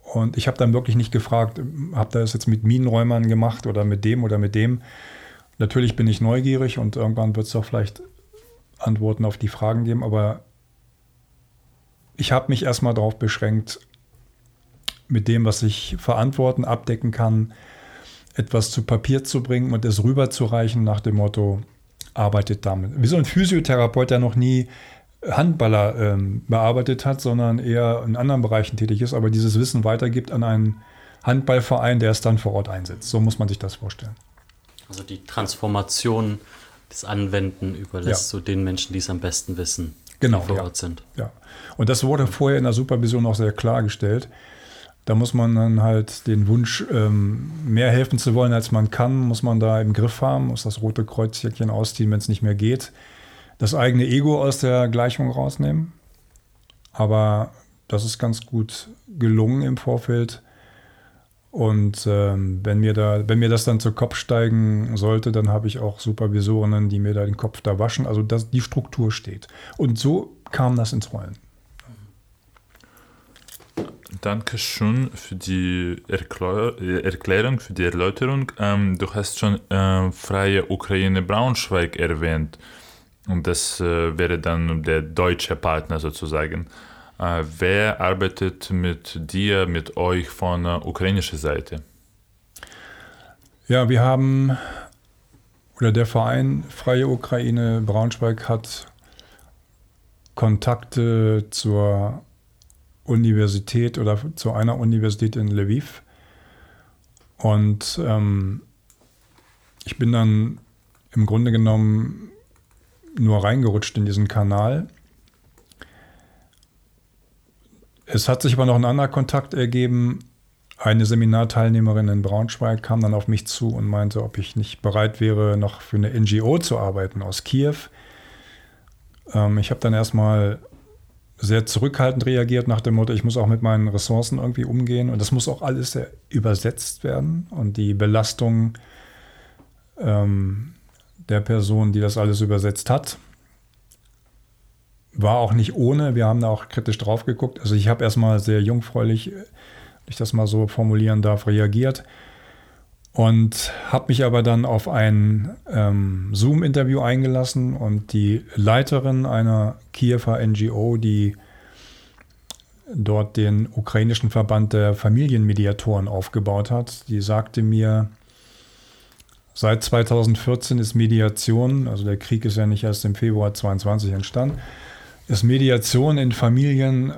Und ich habe dann wirklich nicht gefragt, habt ihr das jetzt mit Minenräumern gemacht oder mit dem oder mit dem? Natürlich bin ich neugierig und irgendwann wird es auch vielleicht Antworten auf die Fragen geben, aber ich habe mich erstmal darauf beschränkt, mit dem, was ich verantworten, abdecken kann, etwas zu Papier zu bringen und es rüberzureichen nach dem Motto, arbeitet damit. Wie so ein Physiotherapeut, der noch nie Handballer ähm, bearbeitet hat, sondern eher in anderen Bereichen tätig ist, aber dieses Wissen weitergibt an einen Handballverein, der es dann vor Ort einsetzt. So muss man sich das vorstellen. Also die Transformation des Anwenden überlässt ja. du den Menschen, die es am besten wissen, genau, die vor ja. Ort sind. Ja. Und das wurde vorher in der Supervision auch sehr klargestellt. Da muss man dann halt den Wunsch, ähm, mehr helfen zu wollen, als man kann, muss man da im Griff haben, muss das rote Kreuzchen ausziehen, wenn es nicht mehr geht das eigene Ego aus der Gleichung rausnehmen. Aber das ist ganz gut gelungen im Vorfeld. Und ähm, wenn, mir da, wenn mir das dann zu Kopf steigen sollte, dann habe ich auch Supervisorinnen, die mir da den Kopf da waschen. Also das, die Struktur steht. Und so kam das ins Rollen. Danke schön für die Erklär Erklärung, für die Erläuterung. Ähm, du hast schon äh, Freie Ukraine Braunschweig erwähnt. Und das äh, wäre dann der deutsche Partner sozusagen. Äh, wer arbeitet mit dir, mit euch von äh, ukrainischer Seite? Ja, wir haben, oder der Verein Freie Ukraine Braunschweig hat Kontakte zur Universität oder zu einer Universität in Lviv. Und ähm, ich bin dann im Grunde genommen nur reingerutscht in diesen Kanal. Es hat sich aber noch ein anderer Kontakt ergeben. Eine Seminarteilnehmerin in Braunschweig kam dann auf mich zu und meinte, ob ich nicht bereit wäre, noch für eine NGO zu arbeiten aus Kiew. Ähm, ich habe dann erstmal sehr zurückhaltend reagiert nach dem Motto, ich muss auch mit meinen Ressourcen irgendwie umgehen und das muss auch alles übersetzt werden und die Belastung ähm, der Person, die das alles übersetzt hat. War auch nicht ohne, wir haben da auch kritisch drauf geguckt. Also ich habe erstmal sehr jungfräulich, wenn ich das mal so formulieren darf, reagiert und habe mich aber dann auf ein ähm, Zoom-Interview eingelassen und die Leiterin einer Kiewer NGO, die dort den ukrainischen Verband der Familienmediatoren aufgebaut hat, die sagte mir, Seit 2014 ist Mediation, also der Krieg ist ja nicht erst im Februar 22 entstanden, ist Mediation in Familien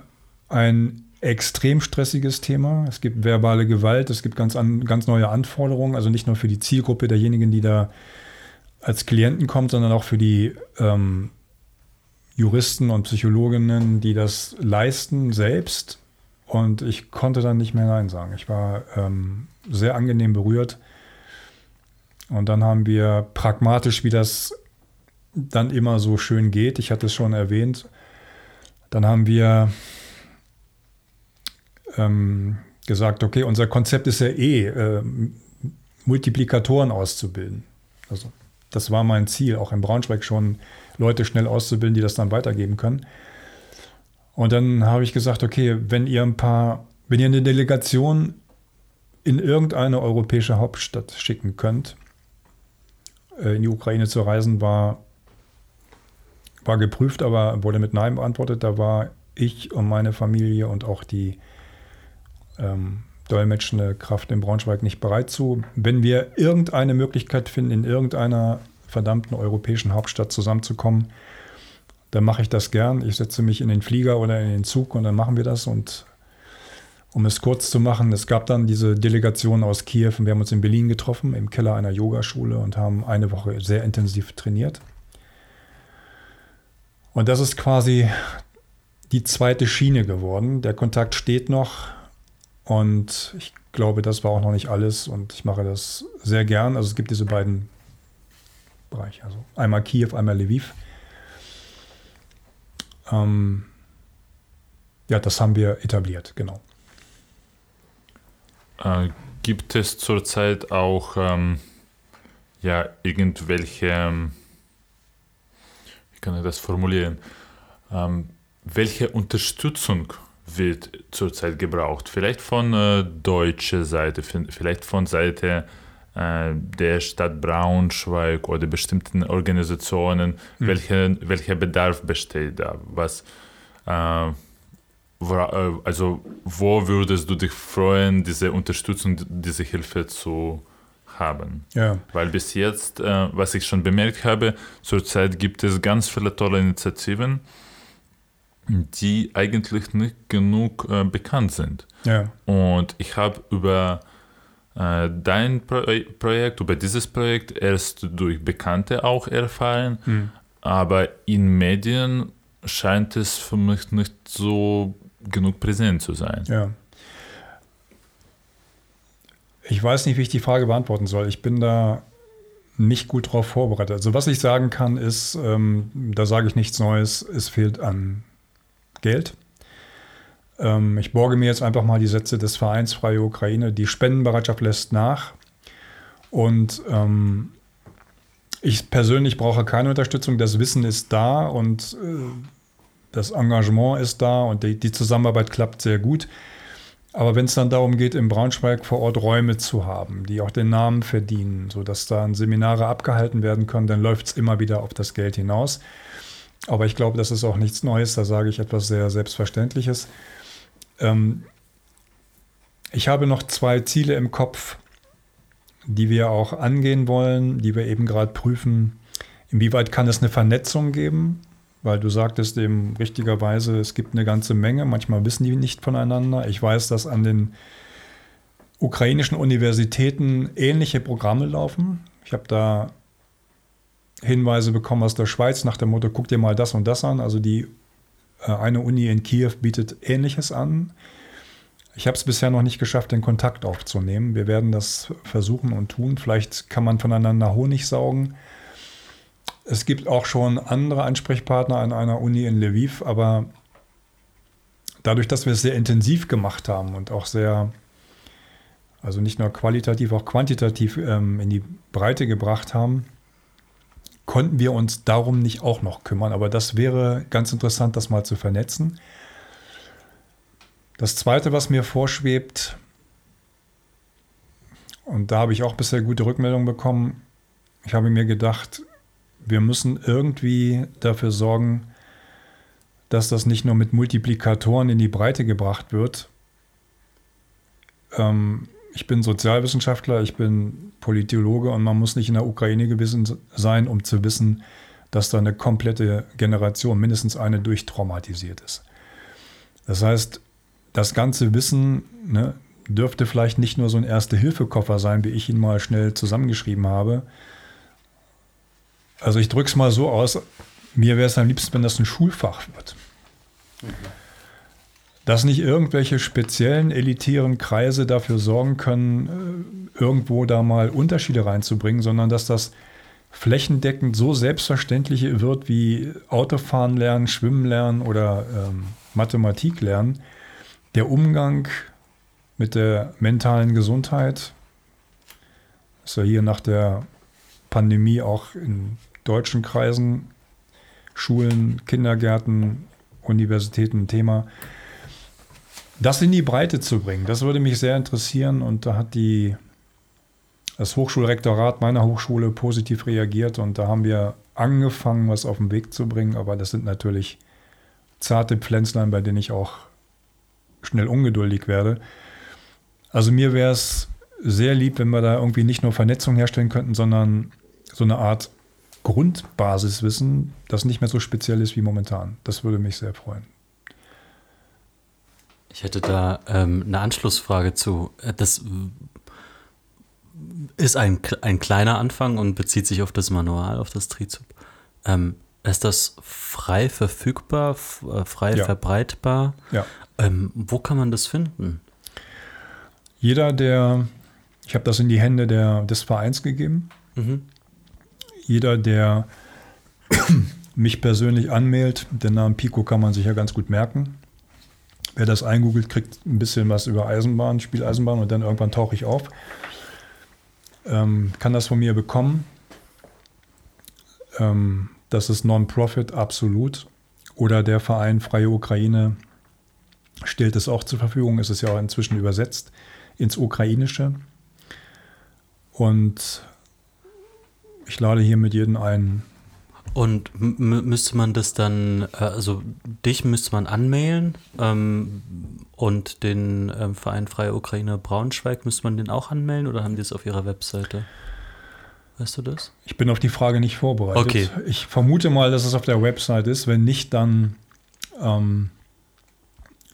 ein extrem stressiges Thema. Es gibt verbale Gewalt, es gibt ganz, an, ganz neue Anforderungen, also nicht nur für die Zielgruppe derjenigen, die da als Klienten kommt, sondern auch für die ähm, Juristen und Psychologinnen, die das leisten selbst. Und ich konnte dann nicht mehr Nein sagen. Ich war ähm, sehr angenehm berührt und dann haben wir pragmatisch, wie das dann immer so schön geht, ich hatte es schon erwähnt, dann haben wir ähm, gesagt, okay, unser Konzept ist ja eh, äh, Multiplikatoren auszubilden. Also das war mein Ziel, auch in Braunschweig schon Leute schnell auszubilden, die das dann weitergeben können. Und dann habe ich gesagt, okay, wenn ihr ein paar, wenn ihr eine Delegation in irgendeine europäische Hauptstadt schicken könnt, äh, in die Ukraine zu reisen, war, war geprüft, aber wurde mit Nein beantwortet. Da war ich und meine Familie und auch die ähm, dolmetschende Kraft in Braunschweig nicht bereit zu. Wenn wir irgendeine Möglichkeit finden, in irgendeiner verdammten europäischen Hauptstadt zusammenzukommen, dann mache ich das gern. Ich setze mich in den Flieger oder in den Zug und dann machen wir das. Und um es kurz zu machen, es gab dann diese Delegation aus Kiew und wir haben uns in Berlin getroffen, im Keller einer Yogaschule und haben eine Woche sehr intensiv trainiert. Und das ist quasi die zweite Schiene geworden. Der Kontakt steht noch und ich glaube, das war auch noch nicht alles und ich mache das sehr gern. Also es gibt diese beiden Bereiche, also einmal Kiew, einmal Lviv. Ähm, ja, das haben wir etabliert, genau. Äh, gibt es zurzeit auch ähm, ja, irgendwelche, ähm, kann ich das formulieren, ähm, welche Unterstützung wird zurzeit gebraucht? Vielleicht von äh, deutscher Seite, vielleicht von Seite äh, der Stadt Braunschweig oder bestimmten Organisationen, mhm. welche, welcher Bedarf besteht da? Was, äh, äh, also wo würdest du dich freuen, diese Unterstützung, diese Hilfe zu haben? Ja. Weil bis jetzt, äh, was ich schon bemerkt habe, zurzeit gibt es ganz viele tolle Initiativen, die eigentlich nicht genug äh, bekannt sind. Ja. Und ich habe über äh, dein Pro Projekt, über dieses Projekt erst durch Bekannte auch erfahren, mhm. aber in Medien scheint es für mich nicht so genug präsent zu sein. Ja. Ich weiß nicht, wie ich die Frage beantworten soll. Ich bin da nicht gut darauf vorbereitet. Also was ich sagen kann, ist, ähm, da sage ich nichts Neues, es fehlt an Geld. Ähm, ich borge mir jetzt einfach mal die Sätze des Vereins Freie Ukraine. Die Spendenbereitschaft lässt nach. Und ähm, ich persönlich brauche keine Unterstützung. Das Wissen ist da und äh, das Engagement ist da und die, die Zusammenarbeit klappt sehr gut. Aber wenn es dann darum geht, in Braunschweig vor Ort Räume zu haben, die auch den Namen verdienen, sodass dann Seminare abgehalten werden können, dann läuft es immer wieder auf das Geld hinaus. Aber ich glaube, das ist auch nichts Neues, da sage ich etwas sehr Selbstverständliches. Ähm, ich habe noch zwei Ziele im Kopf, die wir auch angehen wollen, die wir eben gerade prüfen. Inwieweit kann es eine Vernetzung geben? Weil du sagtest eben richtigerweise, es gibt eine ganze Menge, manchmal wissen die nicht voneinander. Ich weiß, dass an den ukrainischen Universitäten ähnliche Programme laufen. Ich habe da Hinweise bekommen aus der Schweiz nach dem Motto, guck dir mal das und das an. Also die äh, eine Uni in Kiew bietet Ähnliches an. Ich habe es bisher noch nicht geschafft, den Kontakt aufzunehmen. Wir werden das versuchen und tun. Vielleicht kann man voneinander Honig saugen. Es gibt auch schon andere Ansprechpartner an einer Uni in Lviv, aber dadurch, dass wir es sehr intensiv gemacht haben und auch sehr, also nicht nur qualitativ, auch quantitativ ähm, in die Breite gebracht haben, konnten wir uns darum nicht auch noch kümmern. Aber das wäre ganz interessant, das mal zu vernetzen. Das Zweite, was mir vorschwebt, und da habe ich auch bisher gute Rückmeldungen bekommen, ich habe mir gedacht, wir müssen irgendwie dafür sorgen, dass das nicht nur mit Multiplikatoren in die Breite gebracht wird. Ähm, ich bin Sozialwissenschaftler, ich bin Politologe und man muss nicht in der Ukraine gewesen sein, um zu wissen, dass da eine komplette Generation, mindestens eine, durchtraumatisiert ist. Das heißt, das ganze Wissen ne, dürfte vielleicht nicht nur so ein Erste-Hilfe-Koffer sein, wie ich ihn mal schnell zusammengeschrieben habe. Also ich drücke es mal so aus, mir wäre es am liebsten, wenn das ein Schulfach wird. Dass nicht irgendwelche speziellen elitären Kreise dafür sorgen können, äh, irgendwo da mal Unterschiede reinzubringen, sondern dass das flächendeckend so selbstverständlich wird wie Autofahren lernen, Schwimmen lernen oder ähm, Mathematik lernen. Der Umgang mit der mentalen Gesundheit. Ist ja hier nach der Pandemie auch in deutschen Kreisen, Schulen, Kindergärten, Universitäten ein Thema. Das in die Breite zu bringen, das würde mich sehr interessieren und da hat die, das Hochschulrektorat meiner Hochschule positiv reagiert und da haben wir angefangen, was auf den Weg zu bringen, aber das sind natürlich zarte Pflänzlein, bei denen ich auch schnell ungeduldig werde. Also mir wäre es sehr lieb, wenn wir da irgendwie nicht nur Vernetzung herstellen könnten, sondern so eine Art Grundbasiswissen, das nicht mehr so speziell ist wie momentan. Das würde mich sehr freuen. Ich hätte da ähm, eine Anschlussfrage zu. Äh, das ist ein, ein kleiner Anfang und bezieht sich auf das Manual, auf das Trizub. Ähm, ist das frei verfügbar, äh, frei ja. verbreitbar? Ja. Ähm, wo kann man das finden? Jeder, der, ich habe das in die Hände der, des Vereins gegeben. Mhm. Jeder, der mich persönlich anmeldet, den Namen Pico kann man sich ja ganz gut merken. Wer das eingoogelt, kriegt ein bisschen was über Eisenbahn, Spieleisenbahn und dann irgendwann tauche ich auf. Ähm, kann das von mir bekommen. Ähm, das ist Non-Profit absolut. Oder der Verein Freie Ukraine stellt es auch zur Verfügung. Es ist ja auch inzwischen übersetzt ins Ukrainische. Und ich lade hier mit jedem ein. Und müsste man das dann, äh, also dich müsste man anmailen ähm, und den ähm, Verein Freie Ukraine Braunschweig müsste man den auch anmelden oder haben die es auf ihrer Webseite? Weißt du das? Ich bin auf die Frage nicht vorbereitet. Okay. Ich vermute mal, dass es auf der Website ist. Wenn nicht, dann ähm,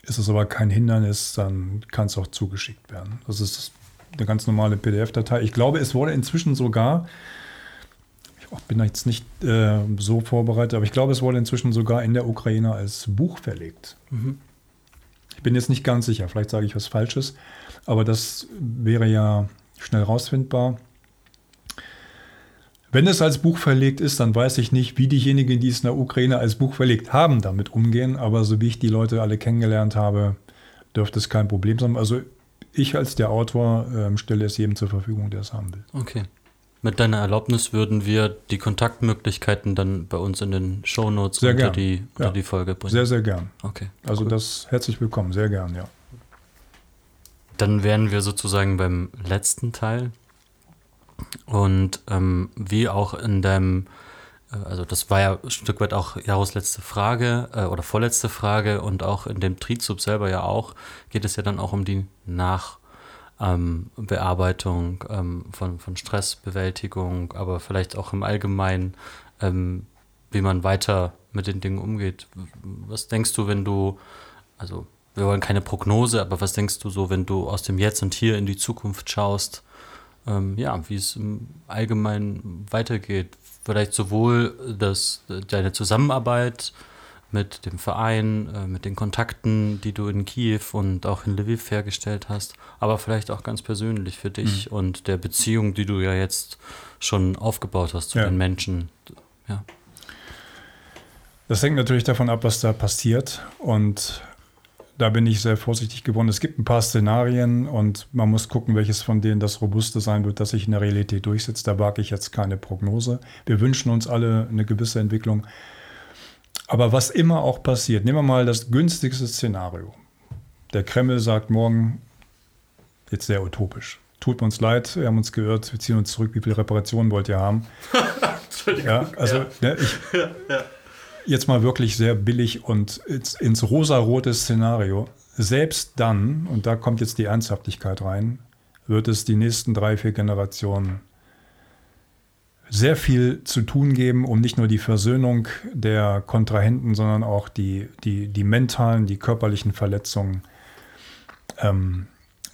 ist es aber kein Hindernis, dann kann es auch zugeschickt werden. Das ist eine ganz normale PDF-Datei. Ich glaube, es wurde inzwischen sogar, bin jetzt nicht äh, so vorbereitet, aber ich glaube, es wurde inzwischen sogar in der Ukraine als Buch verlegt. Mhm. Ich bin jetzt nicht ganz sicher, vielleicht sage ich was Falsches, aber das wäre ja schnell rausfindbar. Wenn es als Buch verlegt ist, dann weiß ich nicht, wie diejenigen, die es in der Ukraine als Buch verlegt haben, damit umgehen. Aber so wie ich die Leute alle kennengelernt habe, dürfte es kein Problem sein. Also ich als der Autor äh, stelle es jedem zur Verfügung, der es haben will. Okay. Mit deiner Erlaubnis würden wir die Kontaktmöglichkeiten dann bei uns in den Shownotes unter, die, unter ja. die Folge bringen. Sehr, sehr gern. Okay. Also cool. das herzlich willkommen, sehr gern, ja. Dann wären wir sozusagen beim letzten Teil und ähm, wie auch in deinem, äh, also das war ja ein Stück weit auch Jaros letzte Frage äh, oder vorletzte Frage und auch in dem Trizub selber ja auch, geht es ja dann auch um die Nachbearbeitung ähm, ähm, von, von Stressbewältigung, aber vielleicht auch im Allgemeinen, ähm, wie man weiter mit den Dingen umgeht. Was denkst du, wenn du, also wir wollen keine Prognose, aber was denkst du so, wenn du aus dem Jetzt und Hier in die Zukunft schaust? ähm, ja, wie es im Allgemeinen weitergeht. Vielleicht sowohl das, deine Zusammenarbeit mit dem Verein, äh, mit den Kontakten, die du in Kiew und auch in Lviv hergestellt hast, aber vielleicht auch ganz persönlich für dich mhm. und der Beziehung, die du ja jetzt schon aufgebaut hast zu ja. den Menschen. Ja. Das hängt natürlich davon ab, was da passiert und da bin ich sehr vorsichtig geworden. Es gibt ein paar Szenarien und man muss gucken, welches von denen das Robuste sein wird, das sich in der Realität durchsetzt. Da wage ich jetzt keine Prognose. Wir wünschen uns alle eine gewisse Entwicklung. Aber was immer auch passiert, nehmen wir mal das günstigste Szenario. Der Kreml sagt morgen, jetzt sehr utopisch, tut uns leid, wir haben uns geirrt, wir ziehen uns zurück, wie viele Reparationen wollt ihr haben? Ja, also ja. Ne, ich, ja jetzt mal wirklich sehr billig und ins, ins rosarote Szenario, selbst dann, und da kommt jetzt die Ernsthaftigkeit rein, wird es die nächsten drei, vier Generationen sehr viel zu tun geben, um nicht nur die Versöhnung der Kontrahenten, sondern auch die, die, die mentalen, die körperlichen Verletzungen ähm,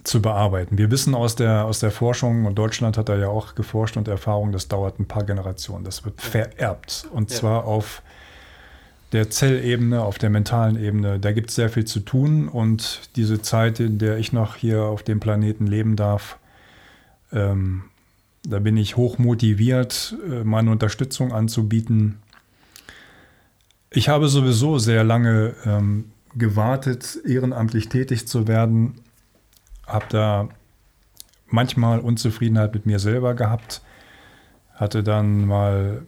zu bearbeiten. Wir wissen aus der, aus der Forschung, und Deutschland hat da ja auch geforscht und Erfahrung, das dauert ein paar Generationen. Das wird vererbt. Und ja. zwar auf der Zellebene, auf der mentalen Ebene, da gibt es sehr viel zu tun und diese Zeit, in der ich noch hier auf dem Planeten leben darf, ähm, da bin ich hoch motiviert, äh, meine Unterstützung anzubieten. Ich habe sowieso sehr lange ähm, gewartet, ehrenamtlich tätig zu werden, habe da manchmal Unzufriedenheit mit mir selber gehabt, hatte dann mal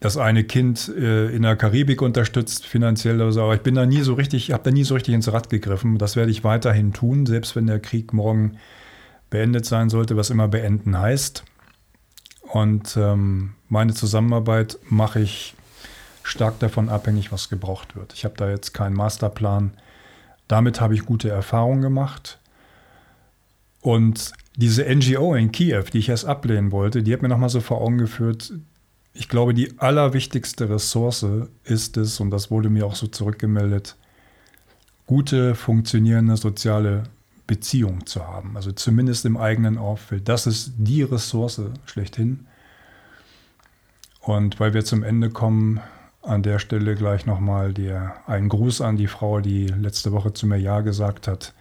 das eine Kind äh, in der Karibik unterstützt, finanziell oder so, aber ich bin da nie so richtig, habe da nie so richtig ins Rad gegriffen. Das werde ich weiterhin tun, selbst wenn der Krieg morgen beendet sein sollte, was immer beenden heißt. Und ähm, meine Zusammenarbeit mache ich stark davon abhängig, was gebraucht wird. Ich habe da jetzt keinen Masterplan. Damit habe ich gute Erfahrungen gemacht. Und diese NGO in Kiew, die ich erst ablehnen wollte, die hat mir nochmal so vor Augen geführt, ich glaube, die allerwichtigste Ressource ist es, und das wurde mir auch so zurückgemeldet, gute, funktionierende soziale Beziehungen zu haben. Also zumindest im eigenen Umfeld. Das ist die Ressource schlechthin. Und weil wir zum Ende kommen, an der Stelle gleich nochmal einen Gruß an die Frau, die letzte Woche zu mir Ja gesagt hat.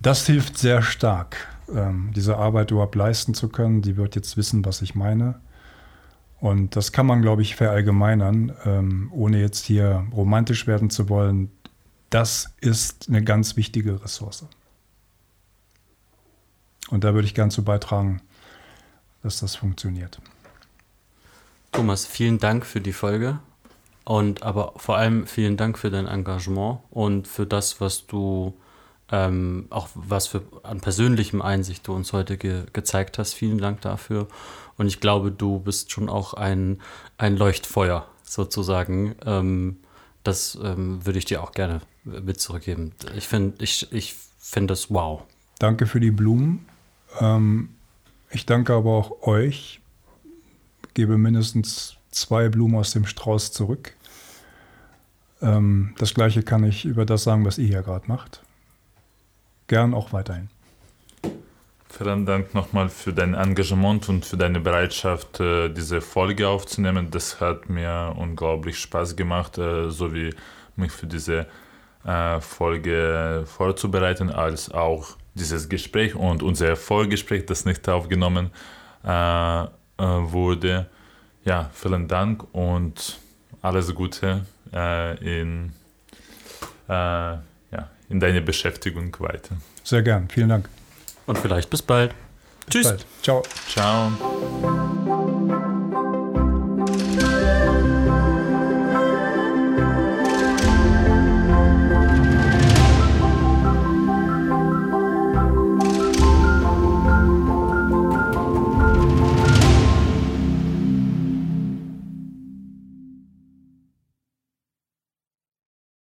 Das hilft sehr stark, ähm, diese Arbeit überhaupt leisten zu können. Sie wird jetzt wissen, was ich meine. Und das kann man, glaube ich, verallgemeinern, ähm, ohne jetzt hier romantisch werden zu wollen. Das ist eine ganz wichtige Ressource. Und da würde ich gern zu beitragen, dass das funktioniert. Thomas, vielen Dank für die Folge und aber vor allem vielen Dank für dein Engagement und für das, was du ähm, auch was für an persönlichem Einsicht du uns heute ge gezeigt hast. Vielen Dank dafür. Und ich glaube, du bist schon auch ein, ein Leuchtfeuer sozusagen. Ähm, das ähm, würde ich dir auch gerne mit zurückgeben. Ich finde ich, ich find das wow. Danke für die Blumen. Ähm, ich danke aber auch euch. Gebe mindestens zwei Blumen aus dem Strauß zurück. Ähm, das gleiche kann ich über das sagen, was ihr hier gerade macht gern auch weiterhin. Vielen Dank nochmal für dein Engagement und für deine Bereitschaft, äh, diese Folge aufzunehmen. Das hat mir unglaublich Spaß gemacht, äh, sowie mich für diese äh, Folge vorzubereiten, als auch dieses Gespräch und unser Vorgespräch, das nicht aufgenommen wurde. Ja, vielen Dank und alles Gute in in deine Beschäftigung weiter. Sehr gern, vielen Dank. Und vielleicht bis bald. Bis Tschüss. Bald. Ciao. Ciao.